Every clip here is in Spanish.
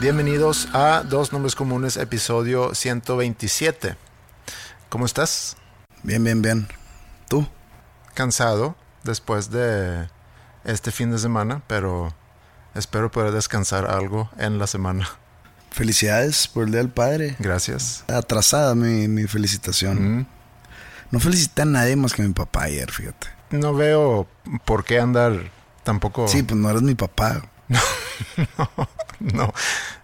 Bienvenidos a Dos Nombres Comunes, episodio 127. ¿Cómo estás? Bien, bien, bien. ¿Tú? Cansado después de este fin de semana, pero espero poder descansar algo en la semana. Felicidades por el Día del Padre. Gracias. Atrasada mi, mi felicitación. Mm. No felicité a nadie más que a mi papá ayer, fíjate. No veo por qué andar tampoco. Sí, pues no eres mi papá. No,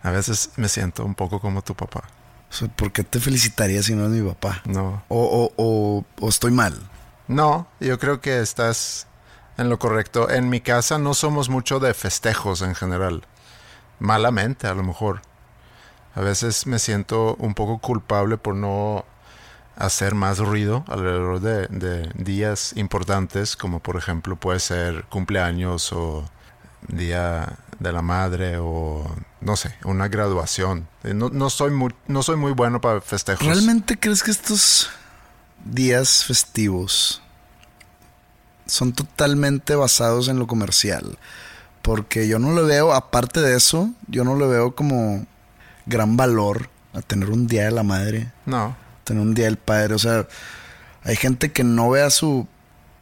a veces me siento un poco como tu papá. ¿por qué te felicitaría si no es mi papá? No. O, o, o, o estoy mal. No, yo creo que estás en lo correcto. En mi casa no somos mucho de festejos en general. Malamente, a lo mejor. A veces me siento un poco culpable por no hacer más ruido alrededor de, de días importantes, como por ejemplo puede ser cumpleaños o día de la madre o no sé, una graduación. Eh, No, no soy muy, no soy muy bueno para festejos. ¿Realmente crees que estos días festivos son totalmente basados en lo comercial? Porque yo no le veo, aparte de eso, yo no le veo como gran valor a tener un día de la madre, No. tener un día del padre. O sea, hay gente que no ve a su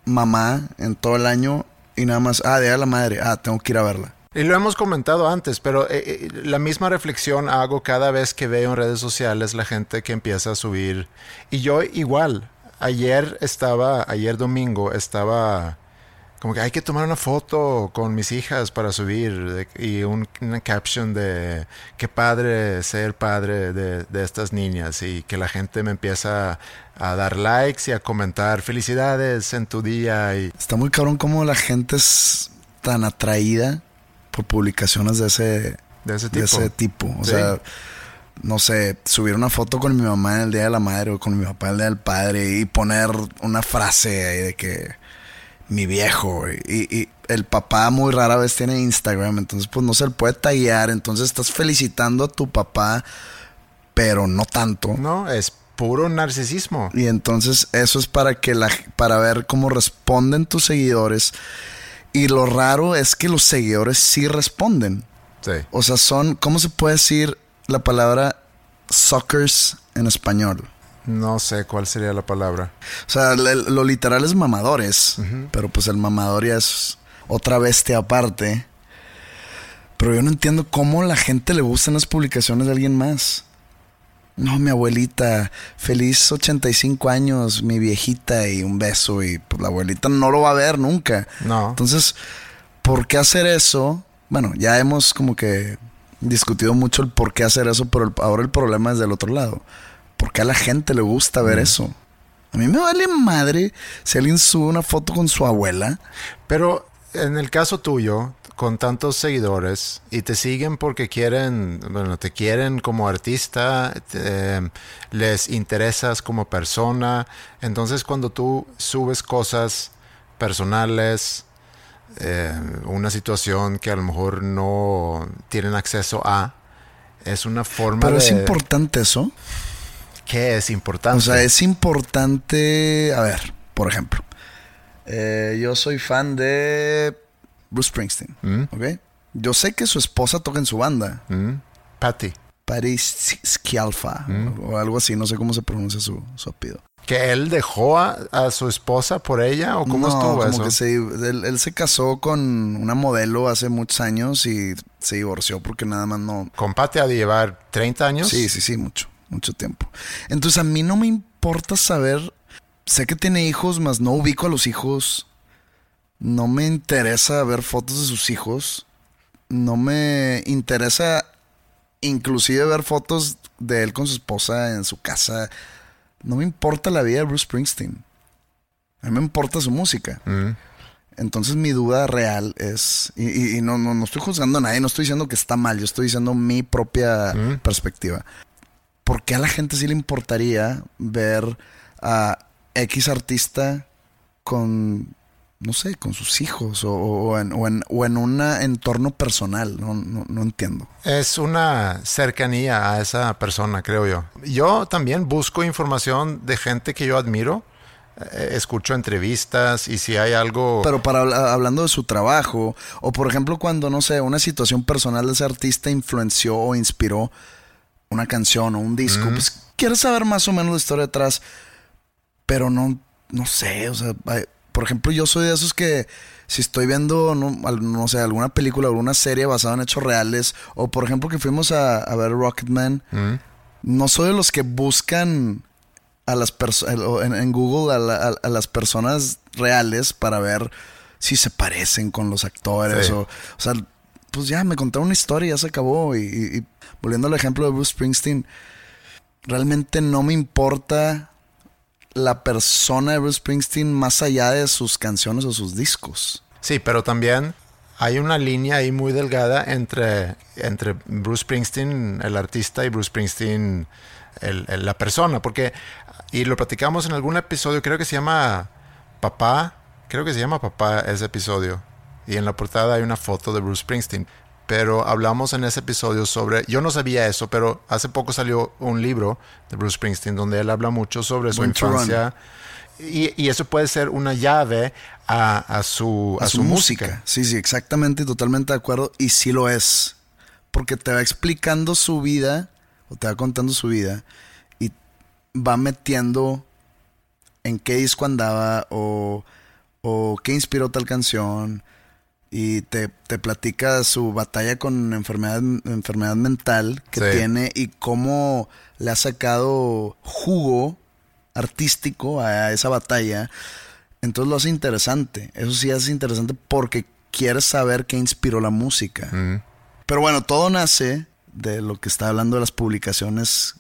mamá en todo el año y nada más, ah, día de la madre, ah, tengo que ir a verla. Y lo hemos comentado antes, pero eh, eh, la misma reflexión hago cada vez que veo en redes sociales la gente que empieza a subir. Y yo igual, ayer estaba, ayer domingo estaba como que hay que tomar una foto con mis hijas para subir y un- una caption de qué padre ser padre de, estas niñas y que la gente me empieza a dar likes y a comentar felicidades en tu día y Está muy cabrón cómo la gente es tan atraída por publicaciones de ese, de ese de tipo. ese tipo. O Sí. sea, no sé, subir una foto con mi mamá en el Día de la Madre o con mi papá en el Día del Padre y poner una frase ahí de que mi viejo y, y el papá muy rara vez tiene Instagram, entonces pues no se le puede tallar, entonces estás felicitando a tu papá, pero no tanto. No, es puro narcisismo. Y entonces eso es para que la para ver cómo responden tus seguidores. Y lo raro es que los seguidores sí responden. Sí. O sea, son, ¿cómo se puede decir la palabra suckers en español? No sé cuál sería la palabra. O sea, le- lo literal es mamadores, pero pues el mamador ya es otra bestia aparte. Pero yo no entiendo cómo la gente le gustan las publicaciones de alguien más. No, mi abuelita, feliz 85 años, mi viejita y un beso y pues la abuelita no lo va a ver nunca. No. Entonces, ¿por qué hacer eso? Bueno, ya hemos como que discutido mucho el por qué hacer eso, pero el- ahora el problema es del otro lado. ¿Por qué a la gente le gusta ver eso? A mí me vale madre si alguien sube una foto con su abuela. Pero en el caso tuyo, con tantos seguidores y te siguen porque quieren, bueno, te quieren como artista, te- les interesas como persona, entonces cuando tú subes cosas personales, eh, una situación que a lo mejor no tienen acceso a, es una forma Pero de... es importante eso. ¿Qué es importante? O sea, es importante. A ver, por ejemplo, eh, yo soy fan de Bruce Springsteen, Mm. ¿ok? Yo sé que su esposa toca en su banda, Mm. Patty. Paris Scialfa, o algo así, no sé cómo se pronuncia su, su apellido. ¿Que él dejó a, a su esposa por ella o cómo No, estuvo como eso? que se- él, él se casó con una modelo hace muchos años y se divorció porque nada más no, Con Patty ha de llevar 30 años. Sí, sí, sí, mucho, mucho tiempo. Entonces a mí no me importa saber, sé que tiene hijos, mas no ubico a los hijos. No me interesa ver fotos de sus hijos. No me interesa inclusive ver fotos de él con su esposa en su casa. No me importa la vida de Bruce Springsteen. A mí me importa su música. Mm. Entonces mi duda real es, y, y- y no, no, no estoy juzgando a nadie, no estoy diciendo que está mal, yo estoy diciendo mi propia Mm. perspectiva. ¿Por qué a la gente sí le importaría ver a X artista con, no sé, con sus hijos o, o en, o en- o en un entorno personal? No, no, no entiendo. Es una cercanía a esa persona, creo yo. Yo también busco información de gente que yo admiro. Eh, escucho entrevistas y si hay algo... Pero para habla- hablando de su trabajo, o por ejemplo cuando, no sé, una situación personal de ese artista influenció o inspiró una canción o un disco, pues quieres saber más o menos la historia detrás, pero no, no sé, o sea, hay- por ejemplo yo soy de esos que si estoy viendo, no, no sé, alguna película o alguna serie basada en hechos reales, o por ejemplo que fuimos a, a ver Rocketman, Mm. no soy de los que buscan a las personas en, en Google a, la- a- a las personas reales para ver si se parecen con los actores Sí. o, o sea, pues ya me contaron una historia, ya se acabó y, y- y volviendo al ejemplo de Bruce Springsteen, realmente no me importa la persona de Bruce Springsteen más allá de sus canciones o sus discos. Sí, pero también hay una línea ahí muy delgada entre, entre Bruce Springsteen, el artista, y Bruce Springsteen, el- la persona. Porque, y lo platicamos en algún episodio, creo que se llama Papá, creo que se llama Papá ese episodio. Y en la portada hay una foto de Bruce Springsteen. Pero hablamos en ese episodio sobre, yo no sabía eso, pero hace poco salió un libro de Bruce Springsteen donde él habla mucho sobre su infancia. Y, y eso puede ser una llave a, a su, a, su, música. Sí, sí, exactamente totalmente de acuerdo. Y sí lo es. Porque te va explicando su vida, o te va contando su vida, y va metiendo en qué disco andaba, o, o qué inspiró tal canción, y te, te platica su batalla con enfermedad, enfermedad mental que Sí. tiene y cómo le ha sacado jugo artístico a esa batalla. Entonces lo hace interesante. Eso sí hace interesante porque quieres saber qué inspiró la música. Mm. Pero bueno, todo nace de lo que está hablando de las publicaciones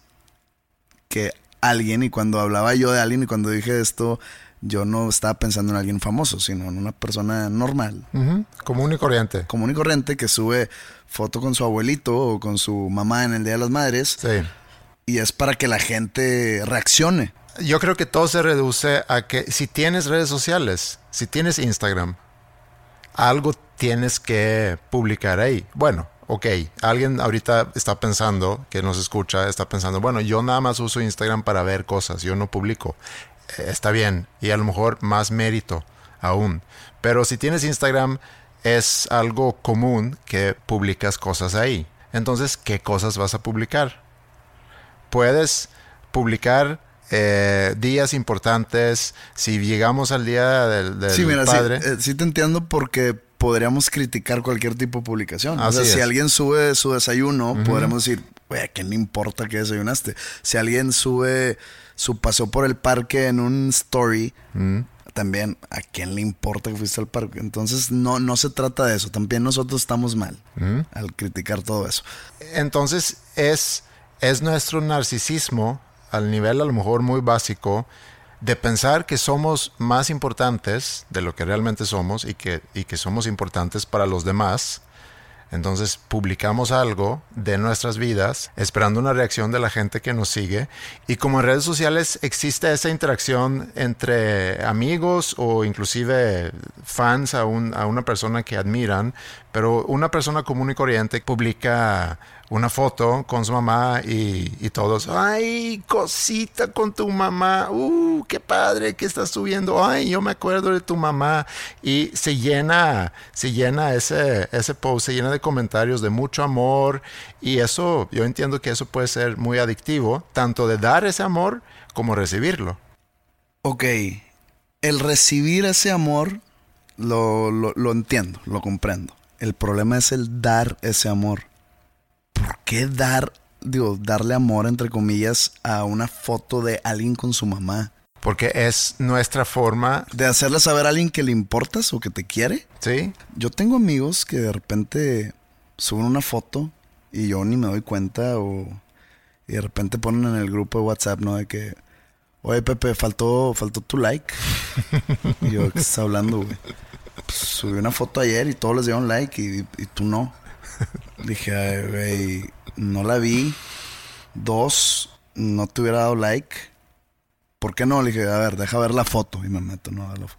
que alguien, y cuando hablaba yo de alguien y cuando dije esto, yo no estaba pensando en alguien famoso, sino en una persona normal, Ujú, Común y corriente. común y corriente, que sube foto con su abuelito o con su mamá en el Día de las Madres, Sí. y es para que la gente reaccione. Yo creo que todo se reduce a que si tienes redes sociales, si tienes Instagram, algo tienes que publicar ahí. Bueno, ok, alguien ahorita está pensando, que nos escucha, está pensando, bueno, yo nada más uso Instagram para ver cosas, yo no publico. Está bien, y a lo mejor más mérito aún. Pero si tienes Instagram, es algo común que publicas cosas ahí. Entonces, ¿qué cosas vas a publicar? puedes publicar eh, días importantes. Si llegamos al día del, del Sí, mira, sí, padre, eh, sí te entiendo porque podríamos criticar cualquier tipo de publicación. o sea, si alguien sube su desayuno, podríamos decir, güey, ¿a quién le importa que desayunaste? Si alguien sube su paseo por el parque en un story, también, ¿a quién le importa que fuiste al parque? Entonces, no, no se trata de eso. También nosotros estamos mal al criticar todo eso. entonces es, es nuestro narcisismo al nivel a lo mejor muy básico de pensar que somos más importantes de lo que realmente somos y que, y que somos importantes para los demás. Entonces publicamos algo de nuestras vidas esperando una reacción de la gente que nos sigue. Y como en redes sociales existe esa interacción entre amigos o inclusive fans a, un- a una persona que admiran, pero una persona común y corriente publica una foto con su mamá y, todos, ay, cosita con tu mamá, uh, qué padre que estás subiendo, ay, yo me acuerdo de tu mamá. Y se llena, se llena ese, ese post, se llena de comentarios de mucho amor y eso, yo entiendo que eso puede ser muy adictivo, tanto de dar ese amor como recibirlo. Ok, el recibir ese amor lo, lo, lo entiendo, lo comprendo. El problema es el dar ese amor. ¿Por qué dar, digo, darle amor, entre comillas, a una foto de alguien con su mamá? Porque es nuestra forma, ¿De hacerle saber a alguien que le importas o que te quiere? ¿sí? Yo tengo amigos que de repente suben una foto y yo ni me doy cuenta o y de repente ponen en el grupo de WhatsApp, ¿no? De que, oye Pepe, faltó, faltó tu like. y yo, ¿qué estás hablando, güey? Pues, subí una foto ayer y todos les dieron like y, y tú no. Dije, "Ay, güey, no la vi. Dos, no te hubiera dado like. ¿Por qué no? Le dije, a ver, deja ver la foto. Y me meto, ¿no? A la fo-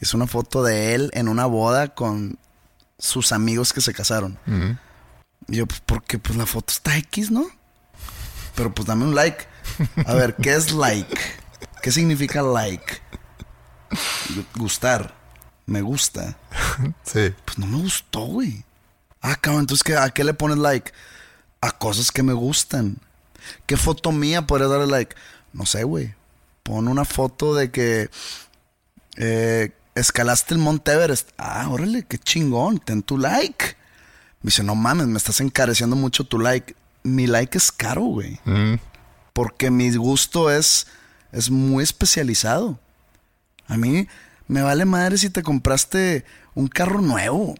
Es una foto de él en una boda con sus amigos que se casaron. Y yo, pues, porque pues la foto está X, ¿no? Pero pues dame un like. A ver, ¿qué es like? ¿Qué significa like? Gu- Gustar. Me gusta. Sí. Pues no me gustó, güey. Ah, cabrón, entonces ¿qué- ¿a qué le pones like? A cosas que me gustan. ¿Qué foto mía podría darle like? No sé, güey. Pon una foto de que eh, escalaste el Monte Everest. Ah, órale, qué chingón. Ten tu like. Me dice, no mames, me estás encareciendo mucho tu like. Mi like es caro, güey. Porque mi gusto es, es muy especializado. A mí me vale madre si te compraste un carro nuevo.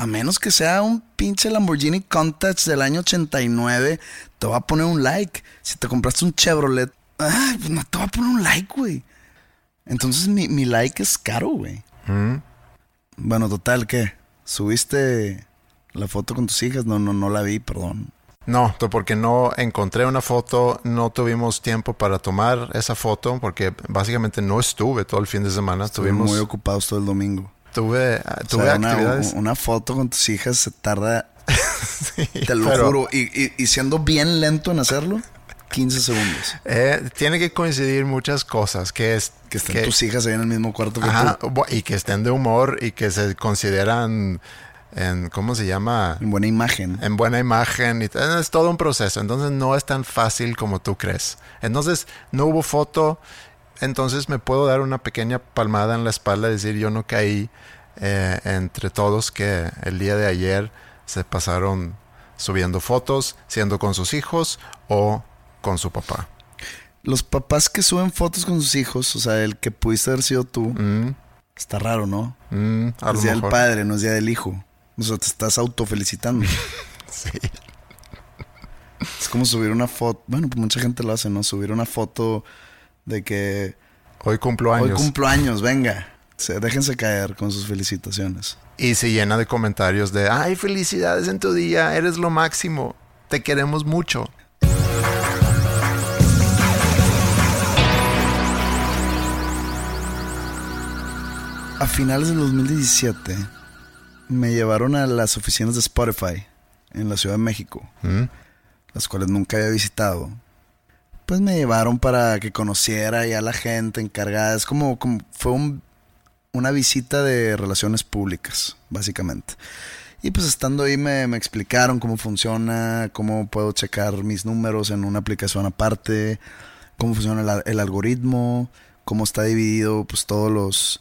A menos que sea un pinche Lamborghini Countach del año 89, te va a poner un like. Si te compraste un Chevrolet, ay, pues no te va a poner un like, güey. Entonces mi, mi like es caro, güey. Bueno, total, ¿qué? ¿Subiste la foto con tus hijas? No, no, no la vi, perdón. No, porque no encontré una foto, no tuvimos tiempo para tomar esa foto, porque básicamente no estuve todo el fin de semana. Estuvimos Tuvimos, muy ocupados todo el domingo. Tuve, ah, O tuve sea, una, actividades. una foto con tus hijas se tarda, te lo pero- juro, y, y- y siendo bien lento en hacerlo, 15 segundos. Eh, tiene que coincidir muchas cosas, que es Que estén tus hijas ahí en el mismo cuarto que Ajá, tú. y que estén de humor y que se consideran en ¿cómo se llama? En buena imagen. en buena imagen y es todo un proceso, entonces no es tan fácil como tú crees. Entonces no hubo foto, entonces me puedo dar una pequeña palmada en la espalda y decir yo no caí eh, entre todos que el día de ayer se pasaron subiendo fotos, siendo con sus hijos o con su papá. Los papás que suben fotos con sus hijos, o sea, el que pudiste haber sido tú, Mm, está raro, ¿no? mm, a es día del padre, no es día del hijo. O sea, te estás autofelicitando. Sí. es como subir una foto. Bueno, pues mucha gente lo hace, ¿no? Subir una foto de que Hoy cumplo años. hoy cumplo años, venga. Se- déjense caer con sus felicitaciones. Y se llena de comentarios de, ay, felicidades en tu día, eres lo máximo, te queremos mucho. A finales del 2017 me llevaron a las oficinas de Spotify en la Ciudad de México, ¿Mm? las cuales nunca había visitado. Pues me llevaron para que conociera ya a la gente encargada. Es como, como fue un- una visita de relaciones públicas, básicamente. Y pues estando ahí me, me explicaron cómo funciona, cómo puedo checar mis números en una aplicación aparte, cómo funciona el, al- el algoritmo, cómo está dividido pues todos los,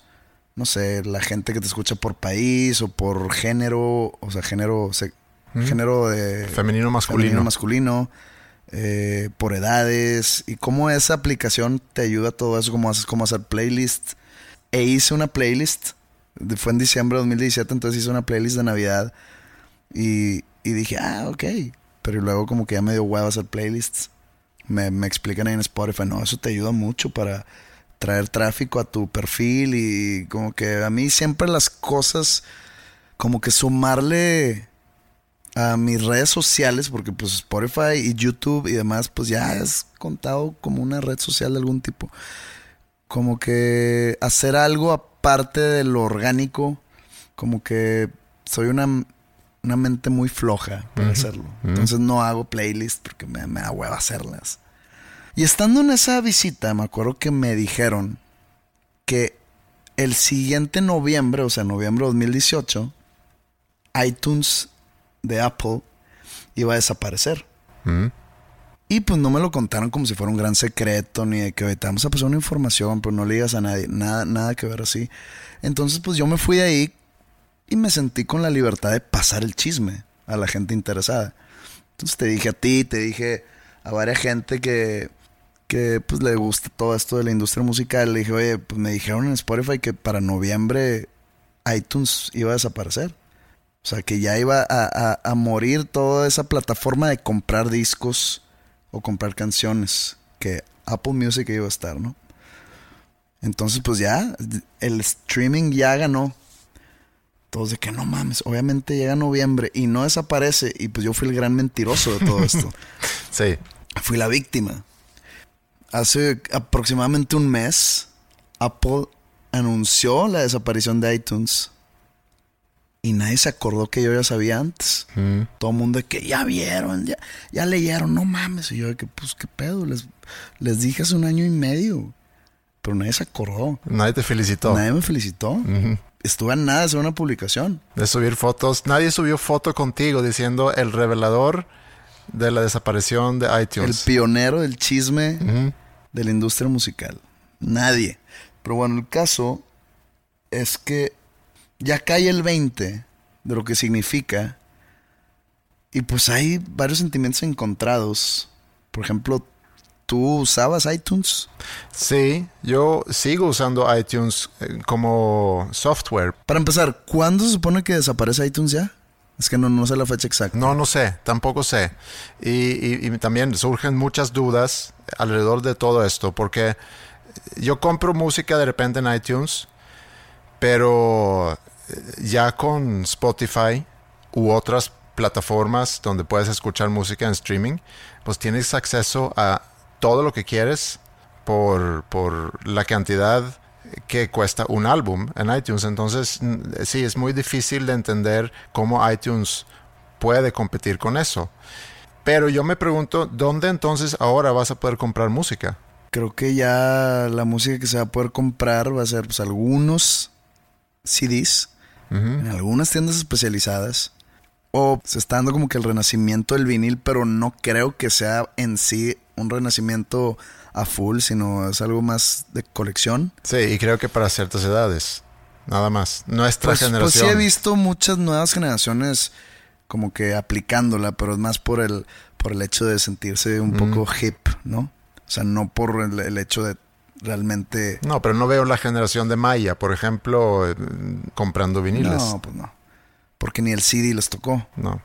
no sé, la gente que te escucha por país o por género, o sea, género, se- género de... Femenino, masculino. femenino, masculino, eh, por edades y cómo esa aplicación te ayuda a todo eso, cómo haces, cómo hacer playlist. E hice una playlist, fue en diciembre de 2017, entonces hice una playlist de Navidad y, y dije, ah, ok. Pero luego como que ya me dio huevo hacer playlists. Me, me explican ahí en Spotify, no, eso te ayuda mucho para traer tráfico a tu perfil y como que a mí siempre las cosas, como que sumarle a mis redes sociales, porque pues Spotify y YouTube y demás, pues ya es contado como una red social de algún tipo. Como que hacer algo aparte de lo orgánico, como que soy una, una mente muy floja para hacerlo. Entonces no hago playlist porque me, me da hueva hacerlas. Y estando en esa visita, me acuerdo que me dijeron que el siguiente noviembre, o sea, noviembre de 2018, iTunes de Apple iba a desaparecer. Y pues no me lo contaron como si fuera un gran secreto, ni de que "Oye, te vamos a pasar una información, pero no le digas a nadie, nada, nada que ver así. Entonces, pues yo me fui de ahí y me sentí con la libertad de pasar el chisme a la gente interesada. Entonces te dije a ti, te dije a varias gente que, que pues le gusta todo esto de la industria musical. Le dije, oye, pues me dijeron en Spotify que para noviembre iTunes iba a desaparecer. O sea, que ya iba a, a- a morir toda esa plataforma de comprar discos o comprar canciones. Que Apple Music iba a estar, ¿no? Entonces, pues ya, el streaming ya ganó. Todos de que no mames, obviamente llega noviembre y no desaparece. Y pues yo fui el gran mentiroso de todo esto. Sí. fui la víctima. Hace aproximadamente un mes, Apple anunció la desaparición de iTunes. Y nadie se acordó que yo ya sabía antes. Todo el mundo de que ya vieron, ya, ya leyeron, no mames. Y yo de que, pues, qué pedo, les, les dije hace un año y medio. Pero nadie se acordó. Nadie te felicitó. Nadie me felicitó. Estuve a nada de hacer una publicación. De subir fotos. Nadie subió foto contigo diciendo el revelador de la desaparición de El iTunes. pionero del chisme de la industria musical. Nadie. Pero bueno, el caso es que ya cae el 20 de lo que significa. Y pues hay varios sentimientos encontrados. Por ejemplo, ¿tú usabas iTunes? Sí, yo sigo usando iTunes eh, como software. Para empezar, ¿cuándo se supone que desaparece iTunes ya? Es que no, no sé la fecha exacta. No, no sé, tampoco sé. Y, y- y también surgen muchas dudas alrededor de todo esto, porque yo compro música de repente en iTunes, pero ya con Spotify u otras plataformas donde puedes escuchar música en streaming, pues tienes acceso a todo lo que quieres por, por la cantidad que cuesta un álbum en iTunes. Entonces, sí, es muy difícil de entender cómo iTunes puede competir con eso. Pero yo me pregunto, ¿dónde entonces ahora vas a poder comprar música? Creo que ya la música que se va a poder comprar va a ser pues, algunos CDs en algunas tiendas especializadas. O se está dando como que el renacimiento del vinil, pero no creo que sea en sí un renacimiento a full, sino es algo más de colección. Sí, y creo que para ciertas edades, nada más. Nuestra Pues, pues generación. sí he visto muchas nuevas generaciones como que aplicándola, pero es más por el, por el hecho de sentirse un poco hip, ¿no? O sea, no por el, el hecho de realmente... No, pero no veo la generación de Maya, por ejemplo, eh, comprando viniles. No, pues no. Porque ni el CD les tocó. No.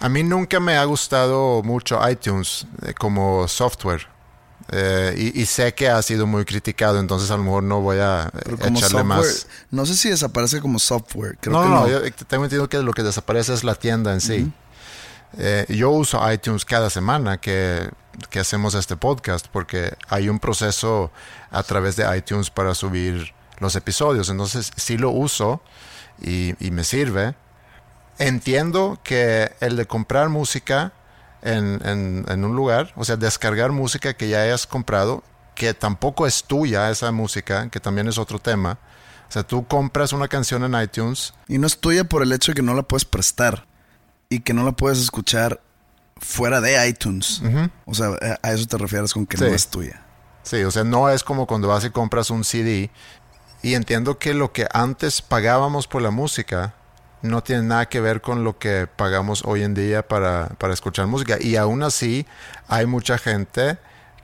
A mí nunca me ha gustado mucho iTunes eh, como software. Eh, y, y sé que ha sido muy criticado, entonces a lo mejor no voy a Pero como echarle software, más. no sé si desaparece como software. Creo no, que no, no. yo tengo entendido que lo que desaparece es la tienda en sí. Eh, yo uso iTunes cada semana que, que hacemos este podcast porque hay un proceso a través de iTunes para subir los episodios. Entonces sí lo uso y, y me sirve. Entiendo que el de comprar música en, en- en un lugar, o sea, descargar música que ya hayas comprado, que tampoco es tuya esa música, que también es otro tema. O sea, tú compras una canción en iTunes Y no es tuya por el hecho de que no la puedes prestar. Y que no la puedes escuchar fuera de iTunes. O sea, a- a eso te refieres con que Sí. no es tuya. Sí, o sea, no es como cuando vas y compras un CD. Y entiendo que lo que antes pagábamos por la música no tiene nada que ver con lo que pagamos hoy en día para, para escuchar música. Y aún así, hay mucha gente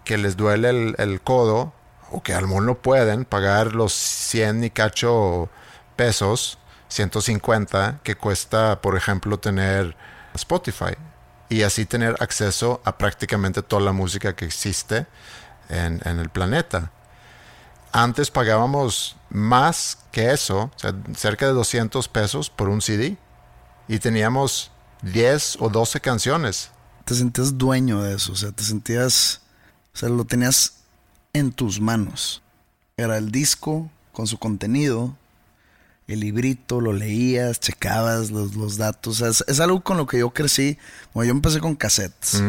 que les duele el, el codo o que a lo mejor no pueden pagar los 100 y cacho pesos, 150, que cuesta, por ejemplo, tener Spotify. Y así tener acceso a prácticamente toda la música que existe en, el planeta. Antes pagábamos más que eso, cerca de 200 pesos por un CD. Y teníamos 10 o 12 canciones. Te sentías dueño de eso. O sea, te sentías. O sea, lo tenías en tus manos. Era el disco con su contenido. El librito, lo leías, checabas los, los datos. O sea, es, es algo con lo que yo crecí. Bueno, yo empecé con cassettes.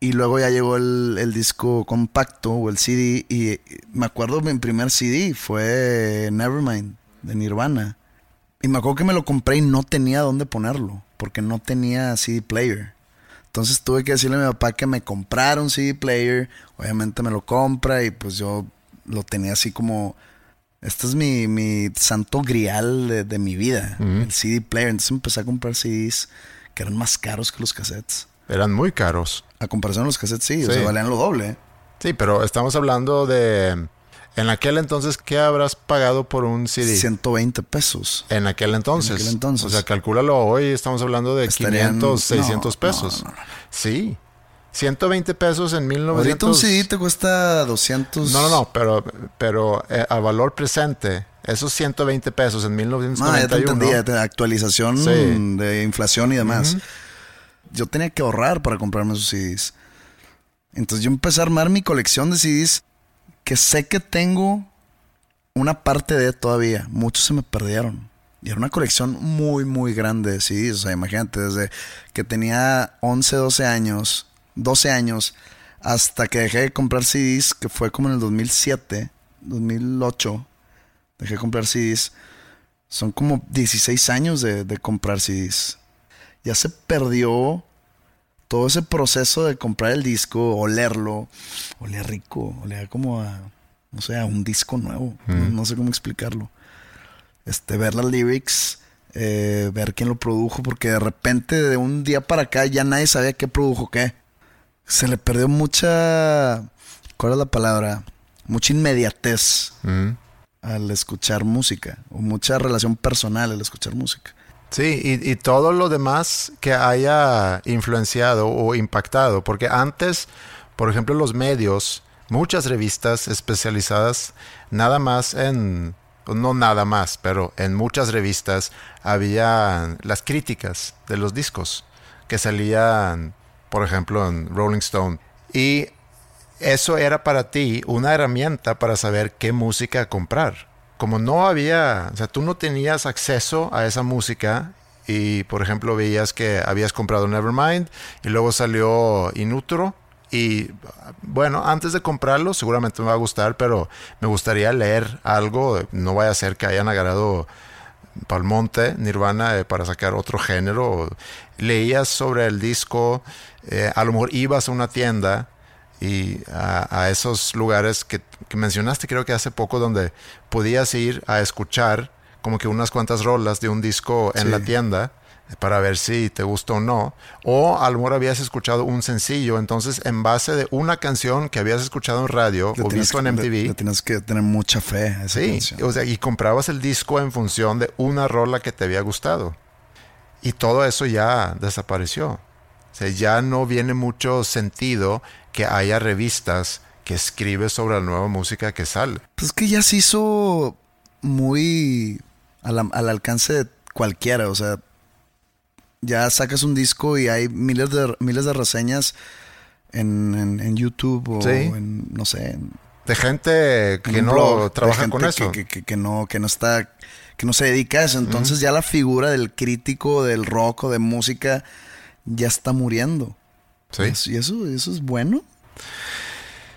Y luego ya llegó el, el disco compacto o el CD. Y me acuerdo mi primer CD fue Nevermind de Nirvana. Y me acuerdo que me lo compré y no tenía dónde ponerlo. Porque no tenía CD player. Entonces tuve que decirle a mi papá que me comprara un CD player. Obviamente me lo compra y pues yo lo tenía así como... Este es mi, mi santo grial de, de mi vida. El CD player. Entonces empecé a comprar CDs que eran más caros que los cassettes. Eran muy caros. A comparación de los cassettes, sí, o Sí. sea, valían lo doble. Sí, pero estamos hablando de... En aquel entonces, ¿qué habrás pagado por un CD? 120 pesos. En aquel entonces. En aquel entonces. O sea, calcúlalo hoy, estamos hablando de Estarían- 500, 600 no, pesos. no, no, no. Sí. 120 pesos en 1900. Ahorita un CD te cuesta 200. No, no, no, pero, pero eh, a valor presente, esos 120 pesos en No, Ah, ya te 1991. entendí, actualización Sí. de inflación y demás. Yo tenía que ahorrar para comprarme esos CDs. Entonces yo empecé a armar mi colección de CDs que sé que tengo una parte de todavía. Muchos se me perdieron. Y era una colección muy, muy grande de CDs. O sea, imagínate, desde que tenía 11, 12 años, 12 años, hasta que dejé de comprar CDs, que fue como en el 2007, 2008, dejé de comprar CDs. Son como 16 años de, de comprar CDs. Ya se perdió todo ese proceso de comprar el disco, olerlo. Olía rico, olía como a, no sé, a un disco nuevo. No, no sé cómo explicarlo. Este, ver las lyrics, eh, ver quién lo produjo, porque de repente de un día para acá ya nadie sabía qué produjo qué. Se le perdió mucha, ¿cuál es la palabra? Mucha inmediatez al escuchar música, o mucha relación personal al escuchar música. Sí, y, y todo lo demás que haya influenciado o impactado, porque antes, por ejemplo, los medios, muchas revistas especializadas, nada más en, no nada más, pero en muchas revistas había las críticas de los discos que salían, por ejemplo, en Rolling Stone. Y eso era para ti una herramienta para saber qué música comprar. Como no había, o sea, tú no tenías acceso a esa música y, por ejemplo, veías que habías comprado Nevermind y luego salió Inutro y, bueno, antes de comprarlo seguramente me va a gustar, pero me gustaría leer algo, no vaya a ser que hayan agarrado Palmonte, Nirvana, eh, para sacar otro género. Leías sobre el disco, eh, a lo mejor ibas a una tienda y a, a esos lugares que, que mencionaste creo que hace poco donde podías ir a escuchar como que unas cuantas rolas de un disco en Sí. la tienda para ver si te gusta o no. O a lo mejor habías escuchado un sencillo, entonces en base de una canción que habías escuchado en radio Le o visto que- en le- MTV. le tienes que tener mucha fe a esa Sí, canción. o sea, y comprabas el disco en función de una rola que te había gustado. Y todo eso ya desapareció. O sea, ya no viene mucho sentido que haya revistas que escriben sobre la nueva música que sale. Pues es que ya se hizo muy al, al alcance de cualquiera. O sea, ya sacas un disco y hay miles de, miles de reseñas en, en- en YouTube o Sí. en, no sé, De gente en que no blog de trabaja gente con eso. Que, que- que no, que no está, que no se dedica a eso. Entonces ya la figura del crítico del rock o de música ya está muriendo. Sí. Y eso, eso es bueno.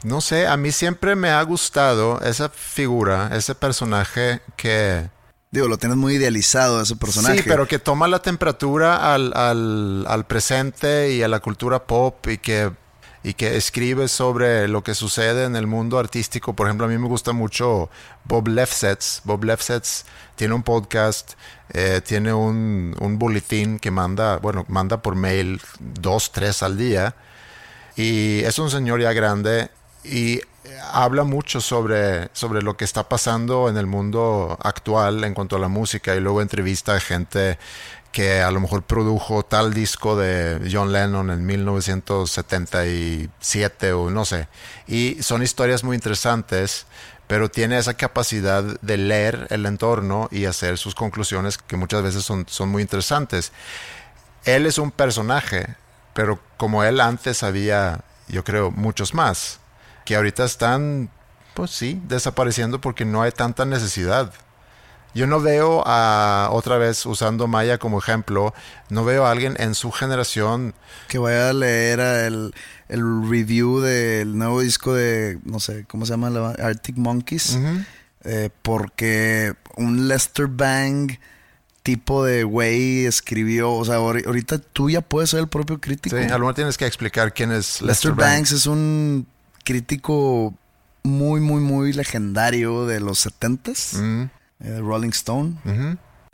No sé, a mí siempre me ha gustado esa figura, ese personaje que... Digo, lo tienes muy idealizado ese personaje. Sí, pero que toma la temperatura al, al- al presente y a la cultura pop y que, y que escribe sobre lo que sucede en el mundo artístico. Por ejemplo, a mí me gusta mucho Bob Lefsetz. Bob Lefsetz tiene un podcast, eh, tiene un, un boletín que manda, bueno, manda por mail dos, tres al día. Y es un señor ya grande y habla mucho sobre, sobre lo que está pasando en el mundo actual en cuanto a la música y luego entrevista a gente que a lo mejor produjo tal disco de John Lennon en 1977 o no sé. Y son historias muy interesantes, pero tiene esa capacidad de leer el entorno y hacer sus conclusiones que muchas veces son, son muy interesantes. Él es un personaje, pero como él antes había, yo creo, muchos más, que ahorita están, pues sí, desapareciendo porque no hay tanta necesidad. Yo no veo a, otra vez usando Maya como ejemplo, no veo a alguien en su generación Que vaya a leer a el, el review del nuevo disco de, no sé, ¿cómo se llama? La, Arctic Monkeys. Eh, porque un Lester Bang tipo de güey escribió, o sea, ahori- ahorita tú ya puedes ser el propio crítico. Sí, a lo mejor tienes que explicar quién es Lester Lester, Banks es un crítico muy, muy, muy legendario de los 70s, Mm, eh, Rolling Stone.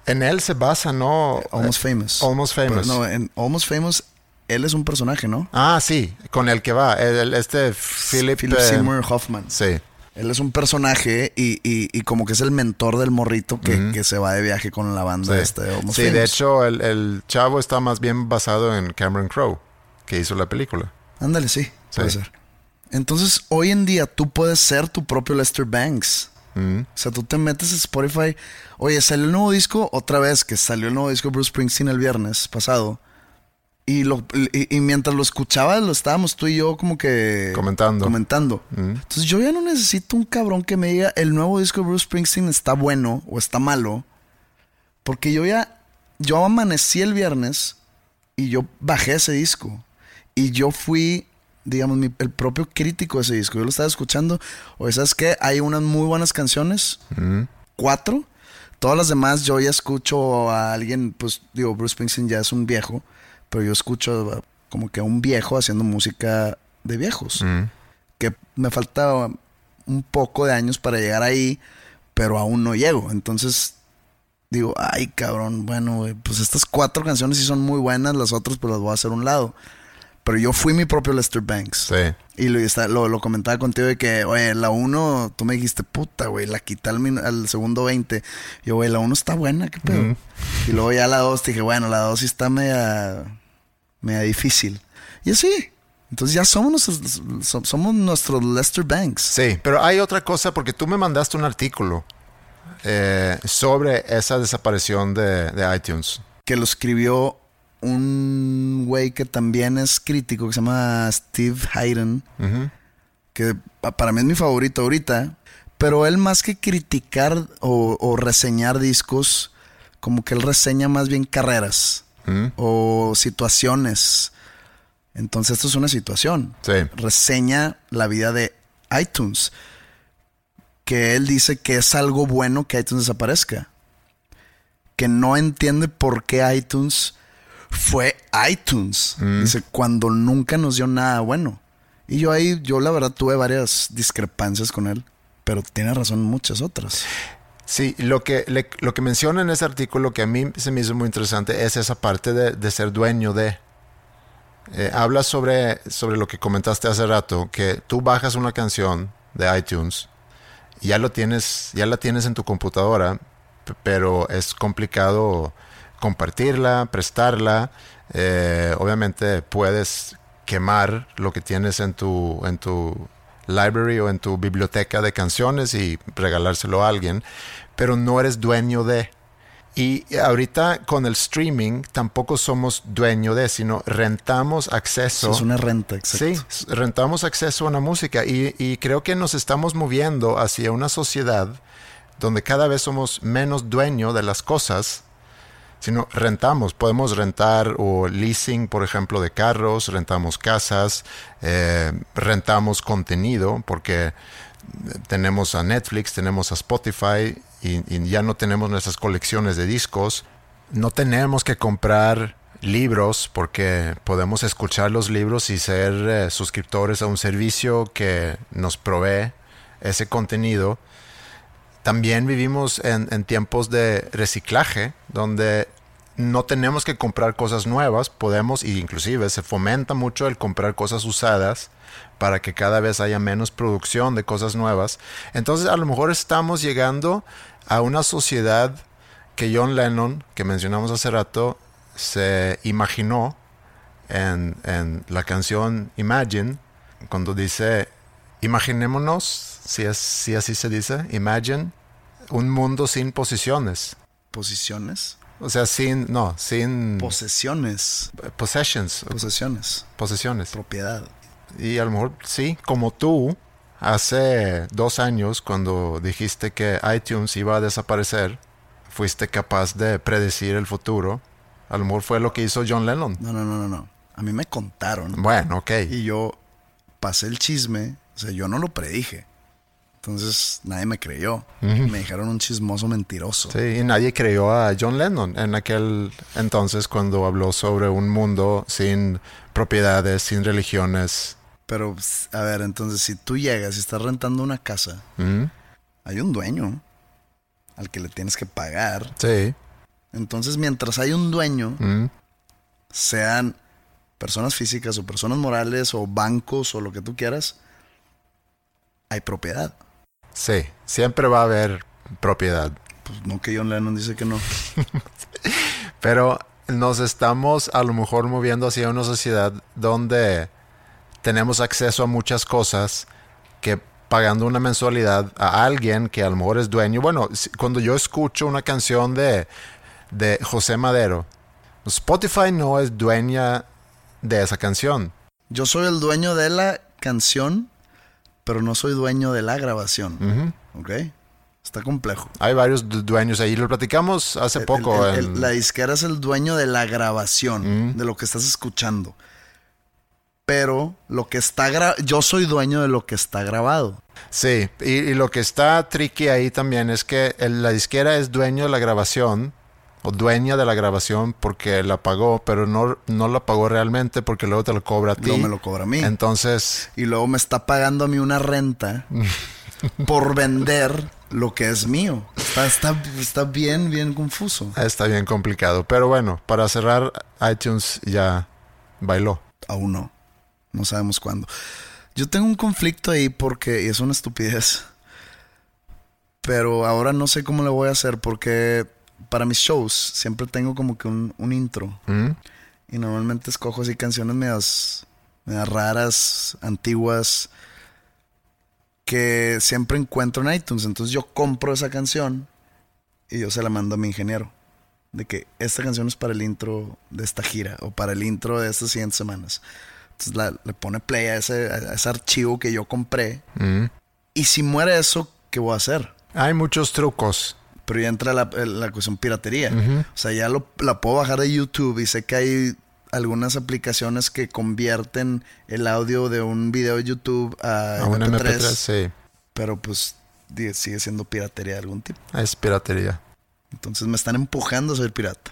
En él se basa, ¿no? Almost Eh, Famous. Almost Famous. Pero no, en Almost Famous, él es un personaje, ¿no? Ah, sí, con el que va, el, el- este Philip, Philip eh, Seymour Hoffman. Sí, Él es un personaje y, y- y como que es el mentor del morrito que, que se va de viaje con la banda sí. esta de Almost Sí, de hecho, el, el chavo está más bien basado en Cameron Crowe, que hizo la película. Ándale, sí, puede Sí. ser. Entonces, hoy en día tú puedes ser tu propio Lester Banks. Mm. O sea, tú te metes a Spotify. Oye, salió el nuevo disco, otra vez que salió el nuevo disco de Bruce Springsteen el viernes pasado. Y, lo, y, y mientras lo escuchaba, lo estábamos tú y yo como que... Comentando. Comentando. Mm. Entonces yo ya no necesito un cabrón que me diga el nuevo disco de Bruce Springsteen está bueno o está malo. Porque yo ya... Yo amanecí el viernes y yo bajé ese disco. Y yo fui, digamos, mi- el propio crítico de ese disco. Yo lo estaba escuchando. Oye, ¿sabes qué? Hay unas muy buenas canciones. Cuatro. Todas las demás yo ya escucho a alguien, pues digo, Bruce Springsteen ya es un viejo, pero yo escucho como que a un viejo haciendo música de viejos. Que me falta un poco de años para llegar ahí, pero aún no llego. Entonces digo, ay cabrón, bueno, pues estas cuatro canciones sí son muy buenas, las otras pues las voy a hacer a un lado. Pero yo fui mi propio Lester Banks. Sí. Y lo, está- lo, lo comentaba contigo de que, oye, la 1, tú me dijiste, puta, güey, la quité al, segundo 20. Yo, güey, la 1 está buena, ¿qué pedo? Y luego ya la 2, dije, bueno, la 2 sí está media, media difícil. Y así. Entonces ya somos nuestros, so- somos nuestros Lester Banks. Sí, pero hay otra cosa porque tú me mandaste un artículo eh, sobre esa desaparición de, de iTunes. Que lo escribió un güey que también es crítico, que se llama Steve Hayden. que pa- para mí es mi favorito ahorita, pero él más que criticar o, o reseñar discos, como que él reseña más bien carreras o situaciones. Entonces esto es una situación. Sí. Reseña la vida de iTunes, que él dice que es algo bueno que iTunes desaparezca, que no entiende por qué iTunes fue iTunes. Dice, cuando nunca nos dio nada bueno. Y yo ahí, yo la verdad tuve varias discrepancias con él, pero tiene razón muchas otras. Sí, lo que, le- lo que menciona en ese artículo que a mí se me hizo muy interesante es esa parte de, de ser dueño de. Eh, habla sobre, sobre lo que comentaste hace rato, que tú bajas una canción de iTunes ya lo tienes, ya la tienes en tu computadora, pero es complicado compartirla, prestarla. Eh, obviamente puedes quemar lo que tienes en tu, en tu library o en tu biblioteca de canciones y regalárselo a alguien, pero no eres dueño de. Y ahorita con el streaming tampoco somos dueño de, sino rentamos acceso. Es una renta, exacto. Sí, rentamos acceso a una música y, y creo que nos estamos moviendo hacia una sociedad donde cada vez somos menos dueño de las cosas, sino rentamos. Podemos rentar o leasing, por ejemplo, de carros, rentamos casas, eh, rentamos contenido, porque tenemos a Netflix, tenemos a Spotify y, ya no tenemos nuestras colecciones de discos. No tenemos que comprar libros porque podemos escuchar los libros y ser eh, suscriptores a un servicio que nos provee ese contenido. También vivimos en, tiempos de reciclaje donde no tenemos que comprar cosas nuevas, podemos, y inclusive se fomenta mucho el comprar cosas usadas para que cada vez haya menos producción de cosas nuevas. Entonces a lo mejor estamos llegando a una sociedad que John Lennon, que mencionamos hace rato, se imaginó en, en la canción Imagine, cuando dice, imaginémonos, si, es, si así se dice, Imagine, un mundo sin posiciones. Posiciones. O sea, sin, no, sin Posesiones. possessions, Posesiones. posesiones. Propiedad. Y a lo mejor sí, como tú, hace dos años cuando dijiste que iTunes iba a desaparecer, fuiste capaz de predecir el futuro. A lo mejor fue lo que hizo John Lennon. No, no, no, no, no. A mí me contaron. Bueno, ok. Y yo pasé el chisme. O sea, yo no lo predije. Entonces nadie me creyó. Me dijeron un chismoso mentiroso. Sí, y nadie creyó a John Lennon en aquel entonces cuando habló sobre un mundo sin propiedades, sin religiones. Pero, a ver, entonces si tú llegas y estás rentando una casa, hay un dueño al que le tienes que pagar. Sí. Entonces, mientras hay un dueño, sean personas físicas o personas morales o bancos o lo que tú quieras, hay propiedad. Sí, siempre va a haber propiedad. Pues no que John Lennon dice que no. Pero nos estamos a lo mejor moviendo hacia una sociedad donde tenemos acceso a muchas cosas que pagando una mensualidad a alguien que a lo mejor es dueño. Bueno, cuando yo escucho una canción de, de José Madero, Spotify no es dueña de esa canción. Yo soy el dueño de la canción, pero no soy dueño de la grabación. ¿Ok? Está complejo. Hay varios dueños ahí. Lo platicamos hace poco. la disquera es el dueño de la grabación, de lo que estás escuchando. Pero lo que está yo soy dueño de lo que está grabado. Sí, y, lo que está tricky ahí también es que la disquera es dueño de la grabación, dueña de la grabación porque la pagó, pero no, no la pagó realmente porque luego te lo cobra a ti. Luego me lo cobra a mí. Entonces. Y luego me está pagando a mí una renta por vender lo que es mío. Está, está, está bien, bien confuso. Está bien complicado. Pero bueno, para cerrar, iTunes ya bailó. Aún no. No sabemos cuándo. Yo tengo un conflicto ahí porque es una estupidez. Pero ahora no sé cómo le voy a hacer porque para mis shows siempre tengo como que un, intro. ¿Mm? Y normalmente escojo así canciones medias, medias raras, antiguas que siempre encuentro en iTunes. Entonces yo compro esa canción y yo se la mando a mi ingeniero. De que esta canción es para el intro de esta gira o para el intro de estas siguientes semanas. Entonces le pone play a ese, archivo que yo compré. Mm. Y si muere eso, ¿qué voy a hacer? Hay muchos trucos. Pero ya entra la, la cuestión piratería. O sea, ya lo, la puedo bajar de YouTube y sé que hay algunas aplicaciones que convierten el audio de un video de YouTube a, a un MP3. sí. Pero pues sigue siendo piratería de algún tipo. Es piratería. Entonces me están empujando a ser pirata.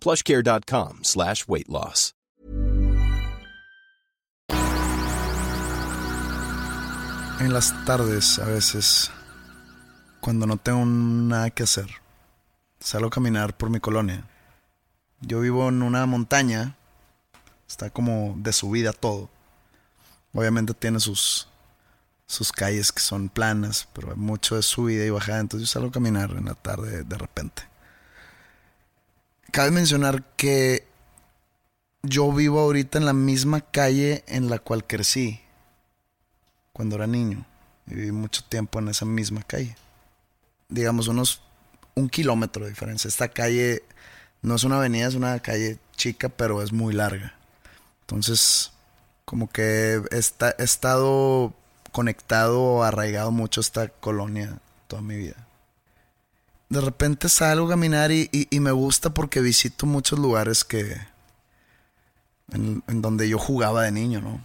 plushcare.com slash weight loss. En las tardes, a veces, cuando no tengo nada que hacer, salgo a caminar por mi colonia. Yo vivo en una montaña, está como de subida todo. Obviamente tiene sus, sus calles que son planas, pero hay mucho de subida y bajada, entonces yo salgo a caminar en la tarde de repente. Cabe mencionar que yo vivo ahorita en la misma calle en la cual crecí cuando era niño. Viví mucho tiempo en esa misma calle. Digamos, unos un kilómetro de diferencia. Esta calle no es una avenida, es una calle chica, pero es muy larga. Entonces, como que he, he estado conectado, arraigado mucho a esta colonia toda mi vida. De repente salgo a caminar y, me gusta porque visito muchos lugares que. En, en donde yo jugaba de niño, ¿no?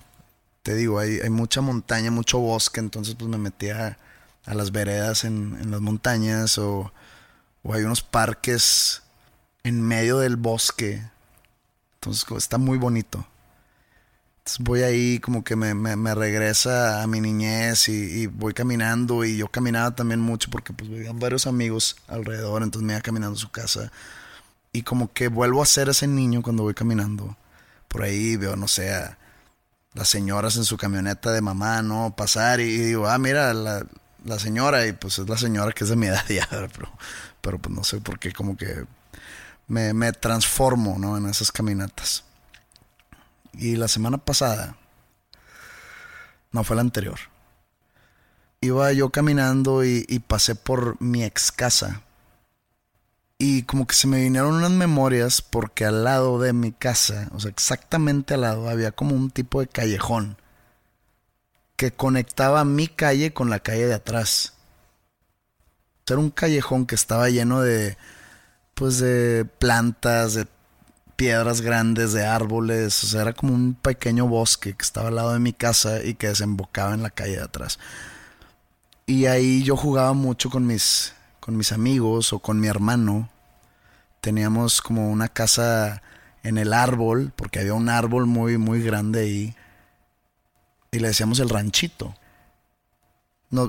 te digo, hay, hay mucha montaña, mucho bosque, entonces pues me metía a, las veredas en, en, las montañas o, o hay unos parques en medio del bosque. Entonces está muy bonito. Voy ahí como que me, me, regresa a mi niñez y, voy caminando y yo caminaba también mucho porque pues vivían varios amigos alrededor, entonces me iba caminando a su casa y como que vuelvo a ser ese niño cuando voy caminando. Por ahí veo, no sé, a las señoras en su camioneta de mamá, ¿no? Pasar y, digo, ah, mira, la, la, señora y pues es la señora que es de mi edad ya, pero, pero pues no sé por qué como que me, me transformo, ¿no? En esas caminatas. Y la semana pasada, no fue la anterior, iba yo caminando y, pasé por mi ex casa. Y como que se me vinieron unas memorias porque al lado de mi casa, o sea, exactamente al lado, había como un tipo de callejón que conectaba mi calle con la calle de atrás. Era un callejón que estaba lleno de, pues, de plantas, de piedras grandes, de árboles, o sea, era como un pequeño bosque que estaba al lado de mi casa y que desembocaba en la calle de atrás. Y ahí yo jugaba mucho con mis, con mis amigos o con mi hermano. Teníamos como una casa en el árbol, porque había un árbol muy, muy grande ahí. Y le decíamos el ranchito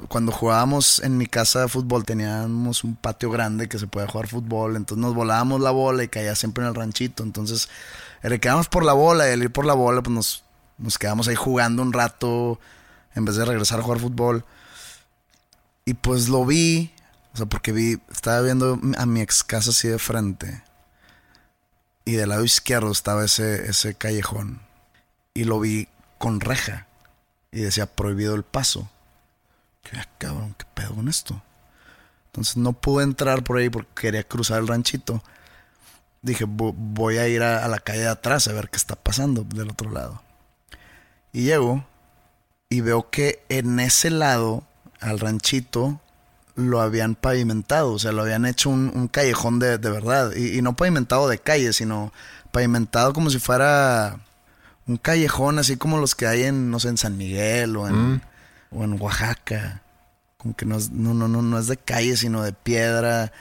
cuando jugábamos en mi casa de fútbol teníamos un patio grande que se podía jugar fútbol, entonces nos volábamos la bola y caía siempre en el ranchito, entonces el quedamos por la bola y el ir por la bola pues nos, nos quedamos ahí jugando un rato en vez de regresar a jugar fútbol. Y pues lo vi, o sea, porque vi, estaba viendo a mi ex casa así de frente. Y del lado izquierdo estaba ese, ese callejón. Y lo vi con reja. Y decía prohibido el paso. Que ah, cabrón, qué pedo con esto. Entonces no pude entrar por ahí porque quería cruzar el ranchito. Dije, voy a ir a, la calle de atrás a ver qué está pasando del otro lado. Y llego y veo que en ese lado, al ranchito, lo habían pavimentado. O sea, lo habían hecho un, callejón de, verdad. Y, no pavimentado de calle, sino pavimentado como si fuera un callejón así como los que hay en, no sé, en San Miguel o en... Mm o en Oaxaca. Como que no es, no, no, no, no es de calle, sino de piedra,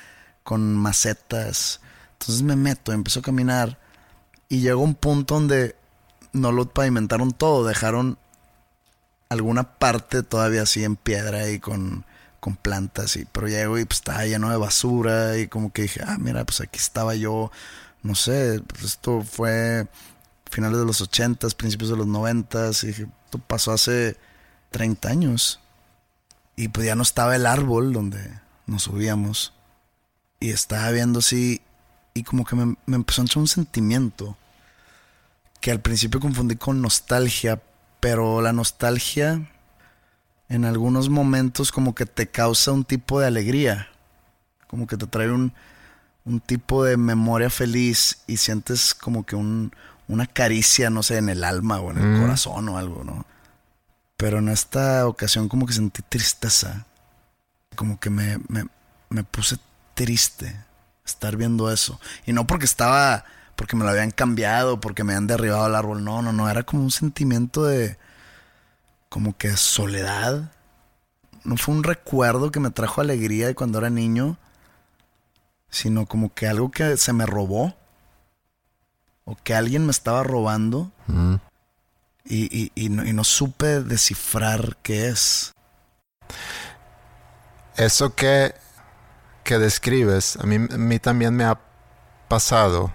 con macetas. Entonces me meto, empiezo a caminar y llegó un punto donde no lo pavimentaron todo, dejaron alguna parte todavía así en piedra y con, con plantas. Y, pero llego y pues estaba lleno de basura y como que dije, ah, mira, pues aquí estaba yo, no sé, pues esto fue finales de los ochentas, principios de los noventas y dije, esto pasó hace 30 años. Y pues ya no estaba el árbol donde nos subíamos. Y estaba viendo así. Y como que me, empezó a entrar un sentimiento. Que al principio confundí con nostalgia. Pero la nostalgia. En algunos momentos como que te causa un tipo de alegría. Como que te trae un, un tipo de memoria feliz. Y sientes como que un, una caricia, no sé, en el alma o en el mm. corazón o algo, ¿no? Pero en esta ocasión como que sentí tristeza. Como que me, me, puse triste estar viendo eso. Y no porque estaba, porque me lo habían cambiado, porque me habían derribado el árbol. No, no, no. Era como un sentimiento de, como que soledad. No fue un recuerdo que me trajo alegría de cuando era niño, sino como que algo que se me robó. O que alguien me estaba robando. Y, y, no, supe descifrar qué es. Eso que, que describes, a mí, a mí también me ha pasado.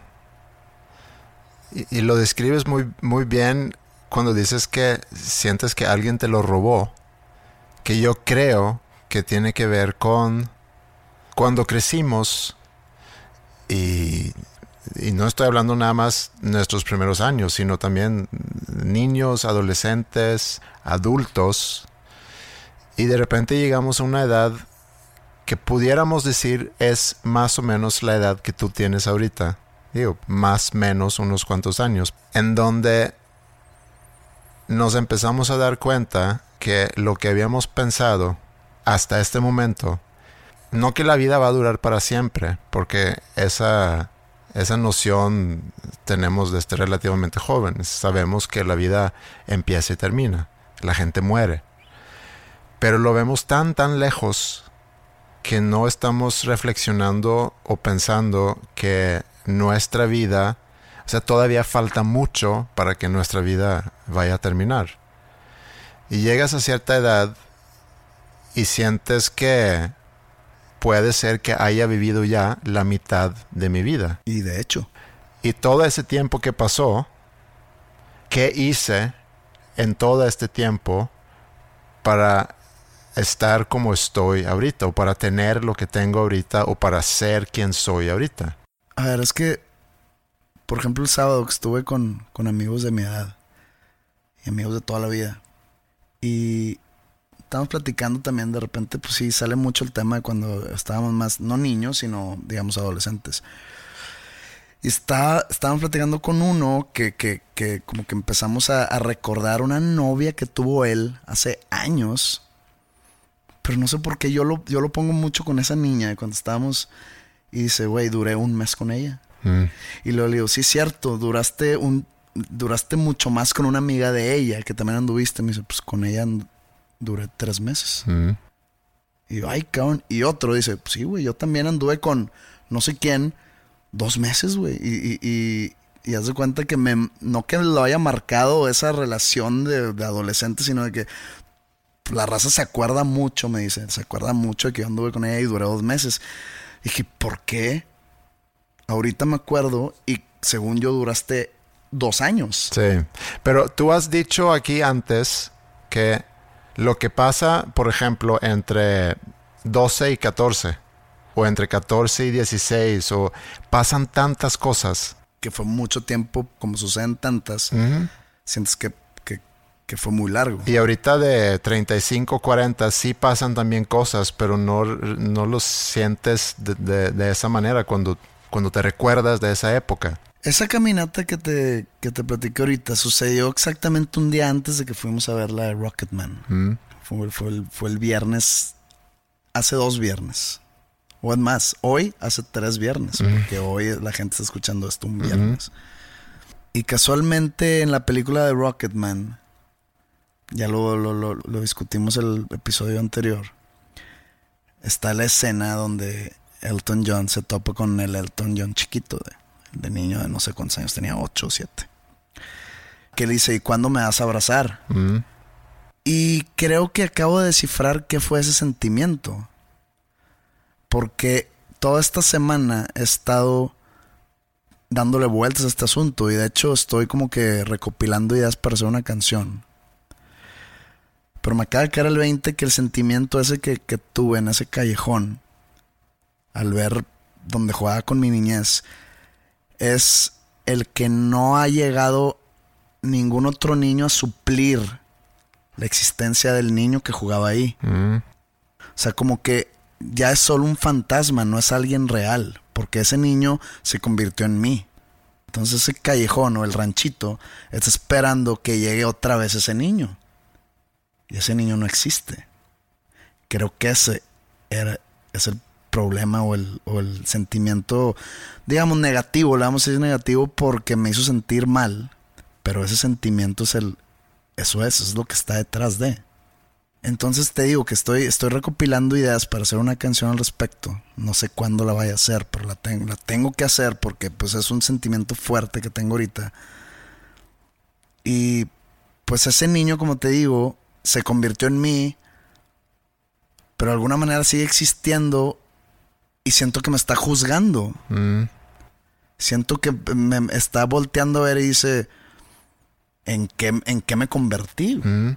Y, lo describes muy, muy bien cuando dices que sientes que alguien te lo robó. Que yo creo que tiene que ver con cuando crecimos y y no estoy hablando nada más nuestros primeros años, sino también niños, adolescentes, adultos, y de repente llegamos a una edad que pudiéramos decir es más o menos la edad que tú tienes ahorita, digo, más o menos unos cuantos años, en donde nos empezamos a dar cuenta que lo que habíamos pensado hasta este momento, no que la vida va a durar para siempre, porque esa esa noción tenemos desde relativamente jóvenes. Sabemos que la vida empieza y termina. La gente muere. Pero lo vemos tan, tan lejos que no estamos reflexionando o pensando que nuestra vida, o sea, todavía falta mucho para que nuestra vida vaya a terminar. Y llegas a cierta edad y sientes que puede ser que haya vivido ya la mitad de mi vida. Y de hecho. Y todo ese tiempo que pasó, ¿qué hice en todo este tiempo para estar como estoy ahorita, o para tener lo que tengo ahorita, o para ser quien soy ahorita? A ver, es que, por ejemplo, el sábado que estuve con, con amigos de mi edad y amigos de toda la vida, y estamos platicando también, de repente, pues sí, sale mucho el tema de cuando estábamos más, no niños, sino, digamos, adolescentes. Y está, estábamos platicando con uno que, que, que como que empezamos a, a, recordar una novia que tuvo él hace años. Pero no sé por qué yo lo, yo lo pongo mucho con esa niña cuando estábamos. Y dice, güey, duré un mes con ella. Mm. Y luego le digo, sí, cierto, duraste un, duraste mucho más con una amiga de ella que también anduviste. Me dice, pues con ella duré tres meses. Mm. Y yo, ay, cabrón. Y otro dice, sí, güey, yo también anduve con no sé quién dos meses, güey. Y, y, y, haz de cuenta que me, no que lo haya marcado esa relación de, de adolescente, sino de que la raza se acuerda mucho, me dice, se acuerda mucho de que yo anduve con ella y duré dos meses. Y dije, ¿por qué? Ahorita me acuerdo y según yo duraste dos años. Sí, pero tú has dicho aquí antes que lo que pasa, por ejemplo, entre 12 y 14, o entre 14 y 16, o pasan tantas cosas. Que fue mucho tiempo, como suceden tantas, sientes que, que, que, fue muy largo. Y ahorita de 35, 40 sí pasan también cosas, pero no, no los sientes de, de, de esa manera cuando, cuando te recuerdas de esa época. Esa caminata que te, que te platiqué ahorita sucedió exactamente un día antes de que fuimos a ver la de Rocketman. Mm. Fue, fue, el, fue, el, viernes, hace dos viernes. O es más, hoy hace tres viernes, mm. porque hoy la gente está escuchando esto un viernes. Mm -hmm. Y casualmente en la película de Rocketman, ya lo, lo, lo, lo discutimos el episodio anterior, está la escena donde Elton John se topa con el Elton John chiquito de de niño de no sé cuántos años, tenía 8 o 7. Que le dice, ¿y cuándo me vas a abrazar? Mm. Y creo que acabo de descifrar qué fue ese sentimiento. Porque toda esta semana he estado dándole vueltas a este asunto y de hecho estoy como que recopilando ideas para hacer una canción. Pero me acaba de caer el 20 que el sentimiento ese que, que tuve en ese callejón, al ver donde jugaba con mi niñez, es el que no ha llegado ningún otro niño a suplir la existencia del niño que jugaba ahí. Mm. O sea, como que ya es solo un fantasma, no es alguien real, porque ese niño se convirtió en mí. Entonces ese callejón o el ranchito está esperando que llegue otra vez ese niño. Y ese niño no existe. Creo que ese era, es el problema o el, sentimiento, digamos, negativo, le vamos a decir negativo porque me hizo sentir mal, pero ese sentimiento es el, eso es, es lo que está detrás de. Entonces te digo que estoy, estoy recopilando ideas para hacer una canción al respecto. No sé cuándo la vaya a hacer, pero la tengo, la tengo que hacer porque pues es un sentimiento fuerte que tengo ahorita. Y pues ese niño, como te digo, se convirtió en mí, pero de alguna manera sigue existiendo y siento que me está juzgando. Mm. Siento que me está volteando a ver y dice, ¿en qué, en qué me convertí? Mm.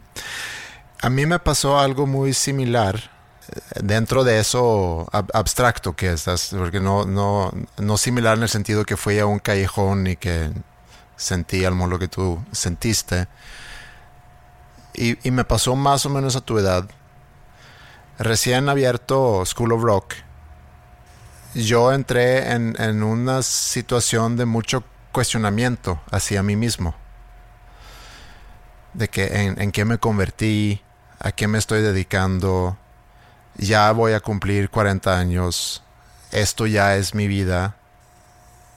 A mí me pasó algo muy similar eh, dentro de eso ab abstracto que estás, porque no, no, no similar en el sentido que fui a un callejón y que sentí al lo que tú sentiste. Y, y me pasó más o menos a tu edad. Recién abierto School of Rock yo entré en, en, una situación de mucho cuestionamiento hacia mí mismo. De que en, en, qué me convertí, a qué me estoy dedicando, ya voy a cumplir 40 años, esto ya es mi vida.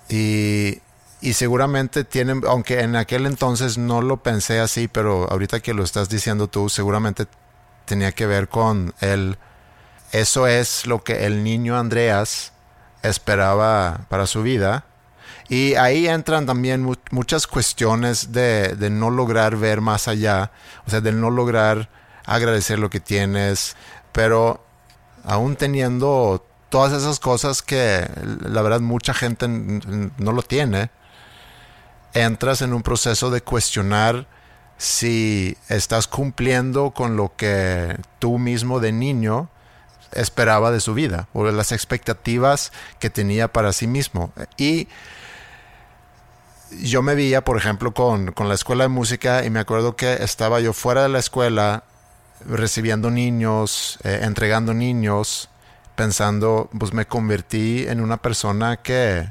Y, y seguramente tienen, aunque en aquel entonces no lo pensé así, pero ahorita que lo estás diciendo tú, seguramente tenía que ver con el, eso es lo que el niño Andreas esperaba para su vida. Y ahí entran también muchas cuestiones de, de, no lograr ver más allá, o sea, de no lograr agradecer lo que tienes, pero aún teniendo todas esas cosas que la verdad mucha gente no lo tiene, entras en un proceso de cuestionar si estás cumpliendo con lo que tú mismo de niño esperaba de su vida o de las expectativas que tenía para sí mismo. Y yo me veía, por ejemplo, con, la escuela de música y me acuerdo que estaba yo fuera de la escuela recibiendo niños, eh, entregando niños, pensando, pues me convertí en una persona que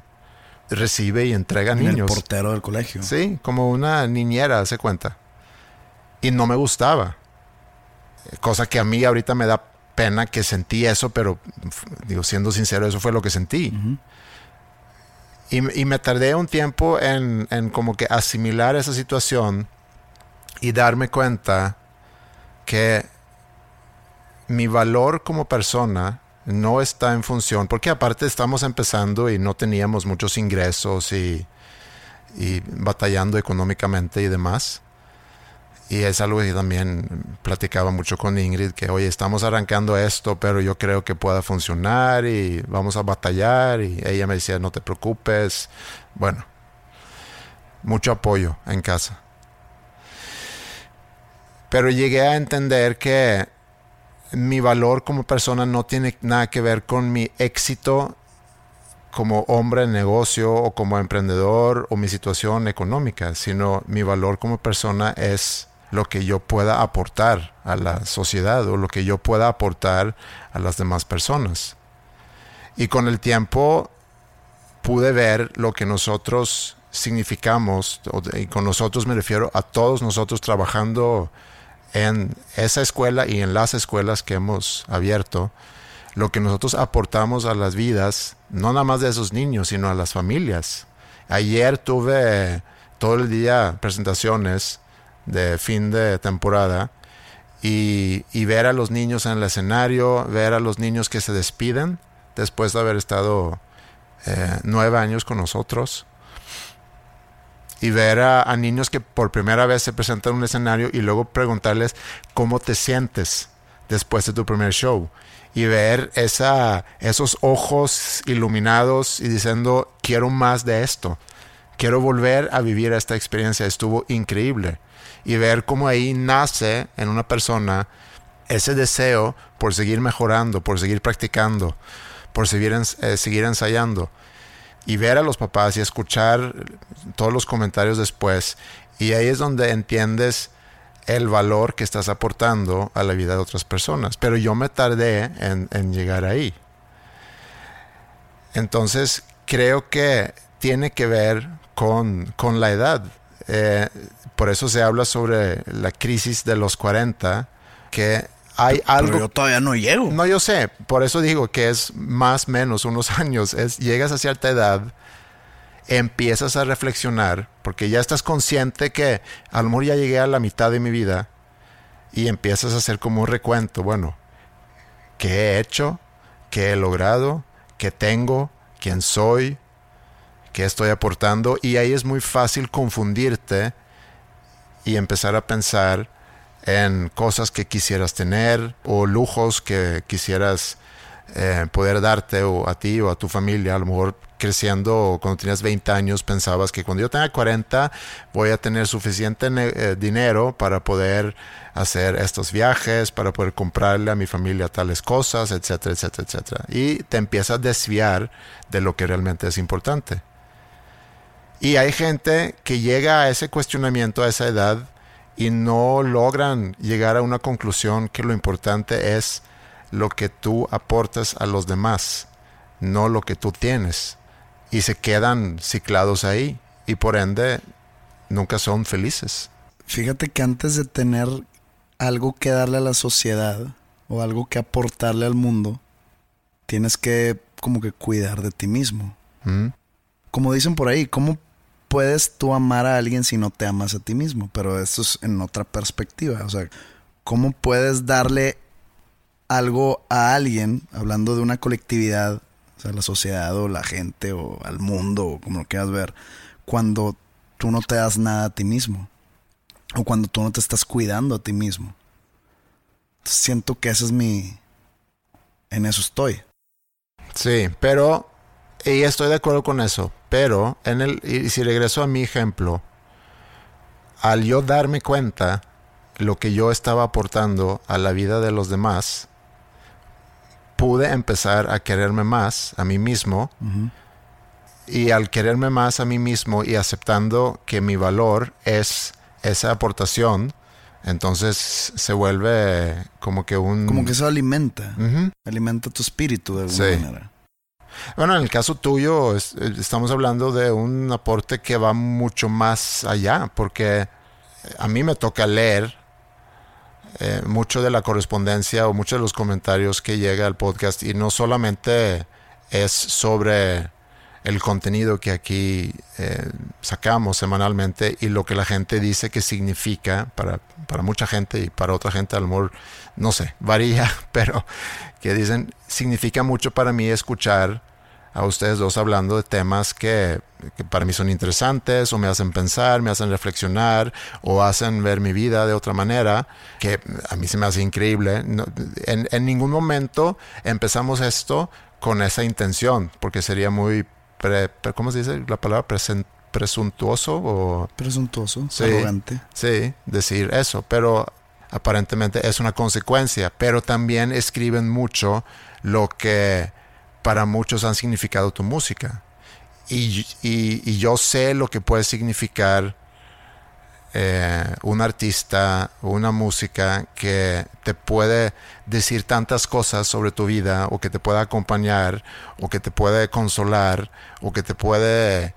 recibe y entrega niños. El portero del colegio. Sí, como una niñera, se cuenta. Y no me gustaba. Cosa que a mí ahorita me da pena que sentí eso, pero digo, siendo sincero, eso fue lo que sentí. y, me tardé un tiempo en, en como que asimilar esa situación y darme cuenta que mi valor como persona no está en función, porque aparte estamos empezando y no teníamos muchos ingresos y, y batallando económicamente y demás. Y es algo que también platicaba mucho con Ingrid, que oye, estamos arrancando esto, pero yo creo que pueda funcionar y vamos a batallar. Y ella me decía, no te preocupes. Bueno, mucho apoyo en casa. Pero llegué a entender que mi valor como persona no tiene nada que ver con mi éxito como hombre en negocio o como emprendedor o mi situación económica, sino mi valor como persona es lo que yo pueda aportar a la sociedad o lo que yo pueda aportar a las demás personas. Y con el tiempo pude ver lo que nosotros significamos, y con nosotros me refiero a todos nosotros trabajando en esa escuela y en las escuelas que hemos abierto, lo que nosotros aportamos a las vidas, no nada más de esos niños, sino a las familias. Ayer tuve todo el día presentaciones de fin de temporada y, ver a los niños en el escenario, ver a los niños que se despiden después de haber estado eh, nueve años con nosotros y ver a, niños que por primera vez se presentan en un escenario y luego preguntarles cómo te sientes después de tu primer show y ver esa, esos ojos iluminados y diciendo quiero más de esto, quiero volver a vivir esta experiencia, estuvo increíble y ver cómo ahí nace en una persona ese deseo por seguir mejorando, por seguir practicando, por seguir, eh, seguir ensayando y ver a los papás y escuchar todos los comentarios después. Y ahí es donde entiendes el valor que estás aportando a la vida de otras personas. Pero yo me tardé en, llegar ahí. Entonces, creo que tiene que ver con, la edad. Eh, por eso se habla sobre la crisis de los 40, que hay algo. yo todavía no llego. No, yo sé. Por eso digo que es más o menos unos años. Es, llegas a cierta edad, empiezas a reflexionar, porque ya estás consciente que a lo mejor ya llegué a la mitad de mi vida y empiezas a hacer como un recuento. Bueno, ¿qué he hecho? ¿Qué he logrado? ¿Qué tengo? ¿Quién soy? ¿Qué estoy aportando? Y ahí es muy fácil confundirte y empezar a pensar en cosas que quisieras tener o lujos que quisieras eh, poder darte o a ti o a tu familia. A lo mejor creciendo cuando tenías 20 años pensabas que cuando yo tenga 40 voy a tener suficiente eh, dinero para poder hacer estos viajes, para poder comprarle a mi familia tales cosas, etcétera, etcétera, etcétera. Y te empiezas a desviar de lo que realmente es importante. Y hay gente que llega a ese cuestionamiento a esa edad y no logran llegar a una conclusión que lo importante es lo que tú aportas a los demás, no lo que tú tienes. Y se quedan ciclados ahí y por ende nunca son felices. Fíjate que antes de tener algo que darle a la sociedad o algo que aportarle al mundo, tienes que como que cuidar de ti mismo. Mm. como dicen por ahí, ¿cómo puedes tú amar a alguien si no te amas a ti mismo? Pero esto es en otra perspectiva. O sea, ¿cómo puedes darle algo a alguien, hablando de una colectividad, o sea, la sociedad o la gente o al mundo o como lo quieras ver, cuando tú no te das nada a ti mismo? O cuando tú no te estás cuidando a ti mismo. Siento que ese es mi... En eso estoy. Sí, pero... Y estoy de acuerdo con eso. Pero, en el, y si regreso a mi ejemplo, al yo darme cuenta lo que yo estaba aportando a la vida de los demás, pude empezar a quererme más a mí mismo. Y al quererme más a mí mismo y aceptando que mi valor es esa aportación, entonces se vuelve como que un... Como que eso alimenta. Alimenta tu espíritu de alguna manera. Bueno, en el caso tuyo estamos hablando de un aporte que va mucho más allá, porque a mí me toca leer eh, mucho de la correspondencia o muchos de los comentarios que llega al podcast y no solamente es sobre el contenido que aquí eh, sacamos semanalmente y lo que la gente dice que significa para, para mucha gente y para otra gente a lo no sé, varía, pero que dicen, significa mucho para mí escuchar a ustedes dos hablando de temas que, que, para mí son interesantes o me hacen pensar, me hacen reflexionar o hacen ver mi vida de otra manera, que a mí se me hace increíble. en, en ningún momento empezamos esto con esa intención, porque sería muy ¿cómo se dice la palabra? presuntuoso o... Presuntuoso, sí, arrogante. Sí, decir eso, pero aparentemente es una consecuencia, pero también escriben mucho lo que para muchos han significado tu música. Y, y, yo sé lo que puede significar eh, un artista, una música que te puede decir tantas cosas sobre tu vida o que te puede acompañar o que te puede consolar o que te puede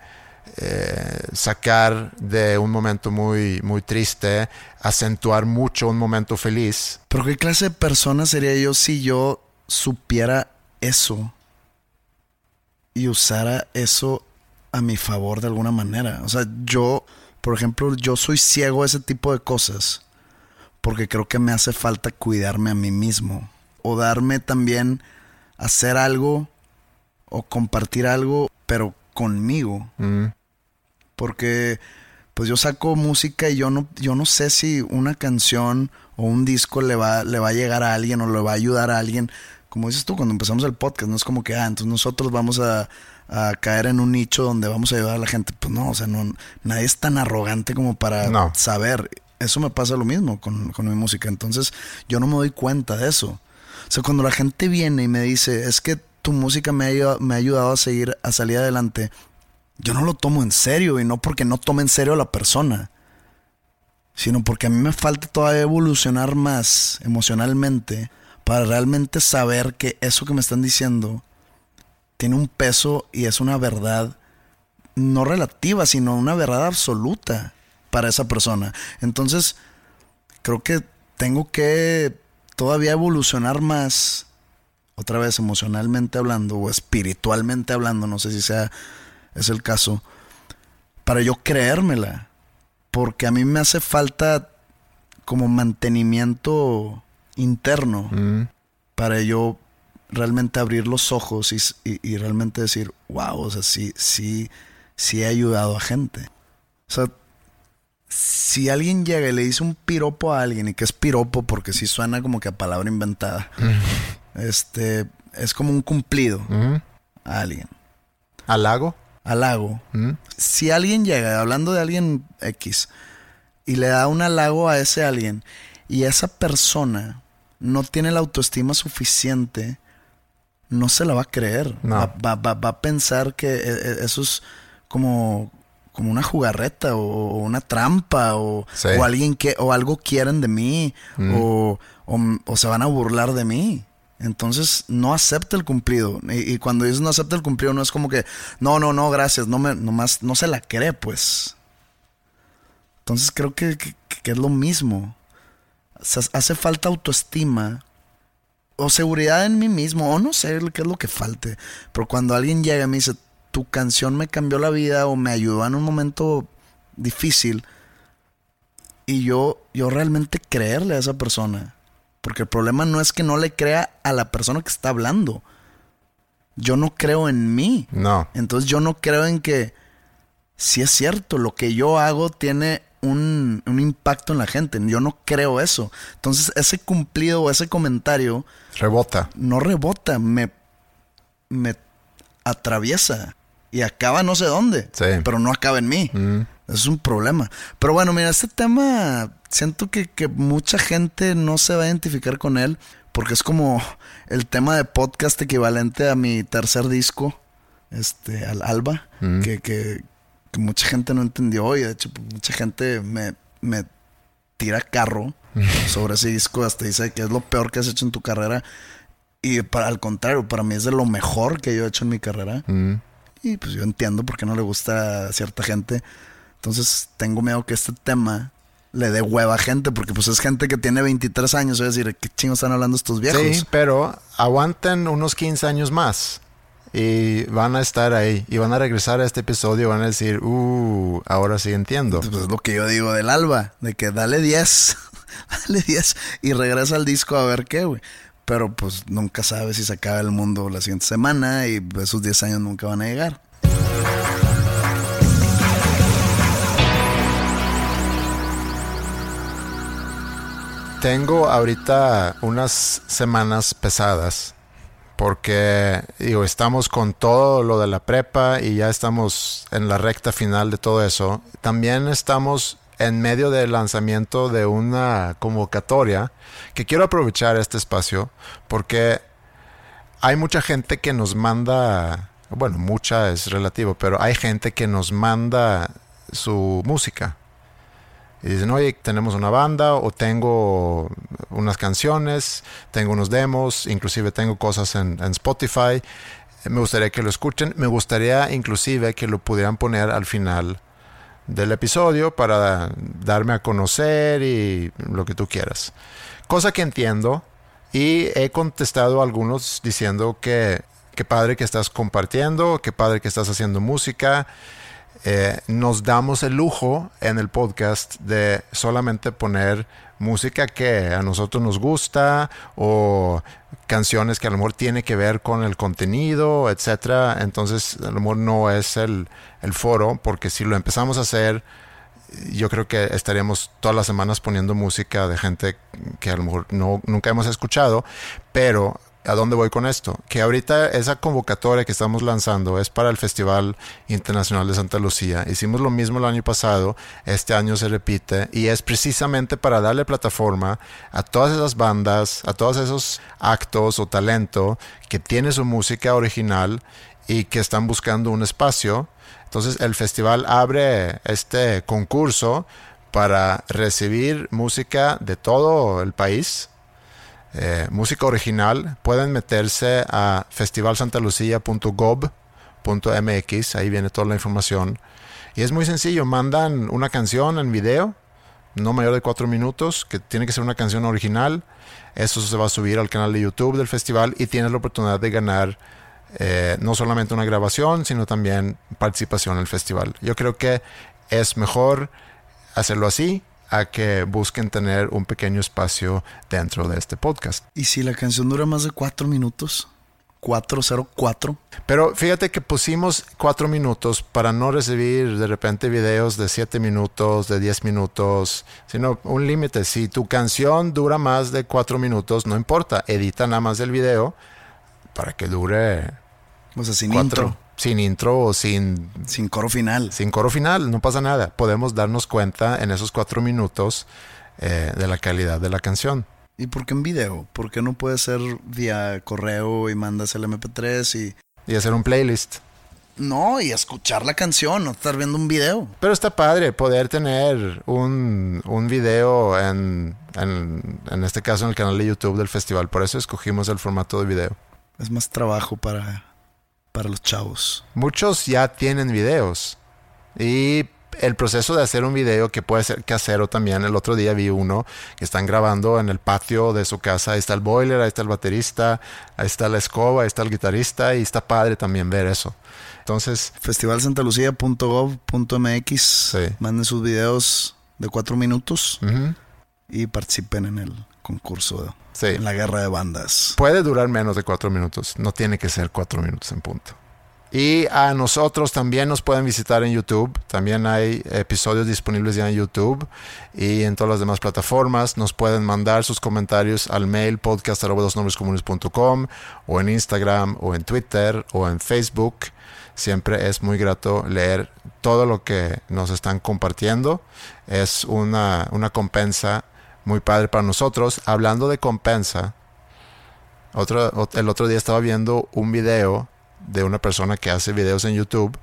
eh, sacar de un momento muy, muy triste, acentuar mucho un momento feliz. Pero ¿qué clase de persona sería yo si yo supiera eso y usara eso a mi favor de alguna manera? O sea, yo por ejemplo, yo soy ciego a ese tipo de cosas porque creo que me hace falta cuidarme a mí mismo o darme también hacer algo o compartir algo, pero conmigo. Mm. Porque pues yo saco música y yo no yo no sé si una canción o un disco le va le va a llegar a alguien o le va a ayudar a alguien. Como dices tú cuando empezamos el podcast, no es como que ah, entonces nosotros vamos a a caer en un nicho donde vamos a ayudar a la gente. Pues no, o sea, no, nadie es tan arrogante como para saber. Eso me pasa lo mismo con, con, mi música. Entonces, yo no me doy cuenta de eso. O sea, cuando la gente viene y me dice, es que tu música me ha, me ha ayudado a seguir, a salir adelante, yo no lo tomo en serio y no porque no tome en serio a la persona, sino porque a mí me falta todavía evolucionar más emocionalmente para realmente saber que eso que me están diciendo tiene un peso y es una verdad no relativa, sino una verdad absoluta para esa persona. Entonces, creo que tengo que todavía evolucionar más, otra vez emocionalmente hablando o espiritualmente hablando, no sé si sea es el caso, para yo creérmela. Porque a mí me hace falta como mantenimiento interno mm. para yo realmente abrir los ojos y, realmente decir, wow, o sea, sí, sí, sí he ayudado a gente. O sea, si alguien llega y le dice un piropo a alguien, y que es piropo porque sí suena como que a palabra inventada, este, es como un cumplido a alguien. ¿Halago? Halago. Si alguien llega, hablando de alguien X, y le da un halago a ese alguien, y esa persona no tiene la autoestima suficiente no se la va a creer. Va, a pensar que e, e, eso es como, como una jugarreta o, una trampa o, alguien que o algo quieren de mí mm. o, se van a burlar de mí. Entonces no acepta el cumplido. Y, cuando dices no acepta el cumplido, no es como que no, no, no, gracias, no me, nomás no se la cree, pues. Entonces creo que, que es lo mismo. hace falta autoestima o seguridad en mí mismo, o no sé qué es lo que falte. Pero cuando alguien llega y me dice, tu canción me cambió la vida o me ayudó en un momento difícil. Y yo, yo realmente creerle a esa persona. Porque el problema no es que no le crea a la persona que está hablando. Yo no creo en mí. No. Entonces yo no creo en que si es cierto, lo que yo hago tiene un, un impacto en la gente. Yo no creo eso. Entonces ese cumplido o ese comentario Rebota. no rebota, me, me atraviesa y acaba no sé dónde, Sí. pero no acaba en mí. Es un problema. Pero bueno, mira, este tema siento que, que mucha gente no se va a identificar con él porque es como el tema de podcast equivalente a mi tercer disco, este, al Alba, que, que, que mucha gente no entendió y de hecho pues, mucha gente me, me tira carro sobre ese disco, hasta dice que es lo peor que has hecho en tu carrera. Y para, al contrario, para mí es de lo mejor que yo he hecho en mi carrera. Mm. Y pues yo entiendo por qué no le gusta a cierta gente. Entonces tengo miedo que este tema le dé hueva a gente, porque pues es gente que tiene 23 años. Es decir, ¿qué chingos están hablando estos viejos? Sí, pero aguanten unos 15 años más y van a estar ahí y van a regresar a este episodio y van a decir, uh, ahora sí entiendo. Pues es lo que yo digo del alba, de que dale 10, dale 10 y regresa al disco a ver qué, güey. Pero pues nunca sabes si se acaba el mundo la siguiente semana y esos 10 años nunca van a llegar. Tengo ahorita unas semanas pesadas porque digo, estamos con todo lo de la prepa y ya estamos en la recta final de todo eso. También estamos en medio del lanzamiento de una convocatoria que quiero aprovechar este espacio porque hay mucha gente que nos manda, bueno, mucha es relativo, pero hay gente que nos manda su música. Y dicen, oye, tenemos una banda o tengo unas canciones, tengo unos demos, inclusive tengo cosas en, en Spotify. Me gustaría que lo escuchen. Me gustaría inclusive que lo pudieran poner al final del episodio para darme a conocer y lo que tú quieras. Cosa que entiendo y he contestado a algunos diciendo que qué padre que estás compartiendo, qué padre que estás haciendo música. Eh, nos damos el lujo en el podcast de solamente poner música que a nosotros nos gusta o canciones que a lo mejor tiene que ver con el contenido, etcétera. Entonces, a lo mejor no es el, el foro, porque si lo empezamos a hacer, yo creo que estaríamos todas las semanas poniendo música de gente que a lo mejor no, nunca hemos escuchado, pero ¿a dónde voy con esto? Que ahorita esa convocatoria que estamos lanzando es para el Festival Internacional de Santa Lucía. Hicimos lo mismo el año pasado, este año se repite y es precisamente para darle plataforma a todas esas bandas, a todos esos actos o talento que tiene su música original y que están buscando un espacio. Entonces el festival abre este concurso para recibir música de todo el país eh, música original, pueden meterse a festivalsantalucia.gov.mx, ahí viene toda la información. Y es muy sencillo, mandan una canción en video, no mayor de cuatro minutos, que tiene que ser una canción original. Eso se va a subir al canal de YouTube del festival y tienes la oportunidad de ganar eh, no solamente una grabación, sino también participación en el festival. Yo creo que es mejor hacerlo así a que busquen tener un pequeño espacio dentro de este podcast. ¿Y si la canción dura más de cuatro minutos? 404. Pero fíjate que pusimos cuatro minutos para no recibir de repente videos de siete minutos, de 10 minutos, sino un límite. Si tu canción dura más de cuatro minutos, no importa, edita nada más el video para que dure O sea, sin cuatro- intro, sin intro o sin sin coro final. sin coro final, no pasa nada. Podemos darnos cuenta en esos cuatro minutos eh, de la calidad de la canción. ¿Y por qué en video? ¿Por qué no puede ser vía correo y mandas el MP3 y... Y hacer un playlist. No, y escuchar la canción, no estar viendo un video. Pero está padre poder tener un, un video en, en, en este caso en el canal de YouTube del festival. Por eso escogimos el formato de video. Es más trabajo para, para los chavos. Muchos ya tienen videos y el proceso de hacer un video que puede ser casero también. El otro día vi uno que están grabando en el patio de su casa. Ahí está el boiler, ahí está el baterista, ahí está la escoba, ahí está el guitarrista y está padre también ver eso. Entonces, festivalsantalucía.gov.mx. Sí. Manden sus videos de cuatro minutos y participen en el concurso, Sí. en la guerra de bandas. puede durar menos de cuatro minutos. No tiene que ser cuatro minutos en punto. Y a nosotros también nos pueden visitar en YouTube. También hay episodios disponibles ya en YouTube y en todas las demás plataformas. Nos pueden mandar sus comentarios al mail podcast.com o en Instagram o en Twitter o en Facebook. Siempre es muy grato leer todo lo que nos están compartiendo. Es una, una compensa muy padre para nosotros. Hablando de compensa, otro, ot- el otro día estaba viendo un video de una persona que hace videos en YouTube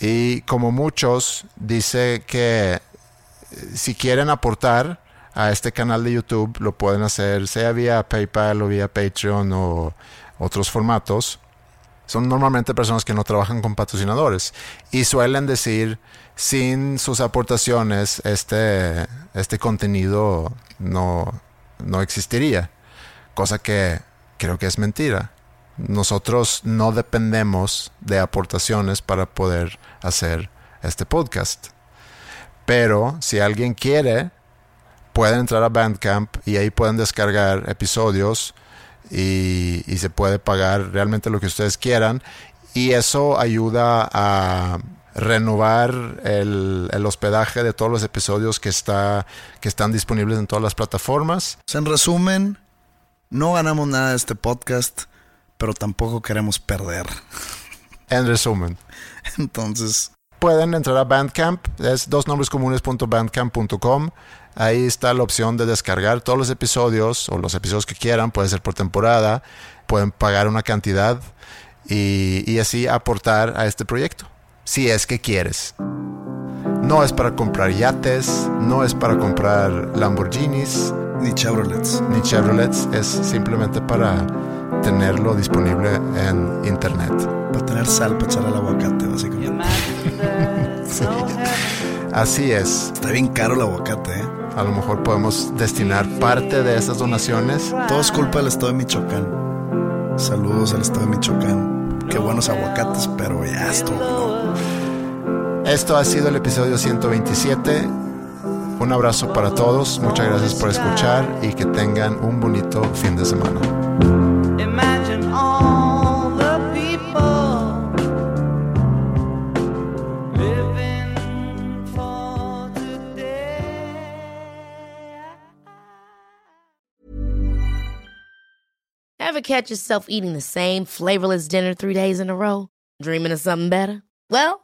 y como muchos dice que eh, si quieren aportar a este canal de YouTube lo pueden hacer sea vía PayPal o vía Patreon o otros formatos. Son normalmente personas que no trabajan con patrocinadores y suelen decir sin sus aportaciones este, este contenido no, no existiría cosa que creo que es mentira. Nosotros no dependemos de aportaciones para poder hacer este podcast. Pero si alguien quiere, pueden entrar a Bandcamp y ahí pueden descargar episodios y se puede pagar realmente lo que ustedes quieran. Y eso ayuda a renovar el, el hospedaje de todos los episodios que, está, que están disponibles en todas las plataformas. En resumen, no ganamos nada de este podcast, pero tampoco queremos perder. En resumen. Entonces, pueden entrar a Bandcamp, es dosnombrescomunes.bandcamp.com. Ahí está la opción de descargar todos los episodios o los episodios que quieran, puede ser por temporada, pueden pagar una cantidad y, y así aportar a este proyecto, si es que quieres. No es para comprar yates, no es para comprar Lamborghinis ni Chevrolets. ni Chevrolets, es simplemente para tenerlo disponible en internet. Para tener sal para echar al aguacate, básicamente. Así es. Está bien caro el aguacate, ¿eh? A lo mejor podemos destinar parte de esas donaciones. Todo es culpa del estado de Michoacán. Saludos al estado de Michoacán. Qué buenos aguacates, pero ya estuvo. Esto ha sido el episodio 127. Un abrazo para todos. Muchas gracias por escuchar y que tengan un bonito fin de semana. Imagine all the people living for today. Ever catch yourself eating the same flavorless dinner three days in a row? Dreaming of something better? Well,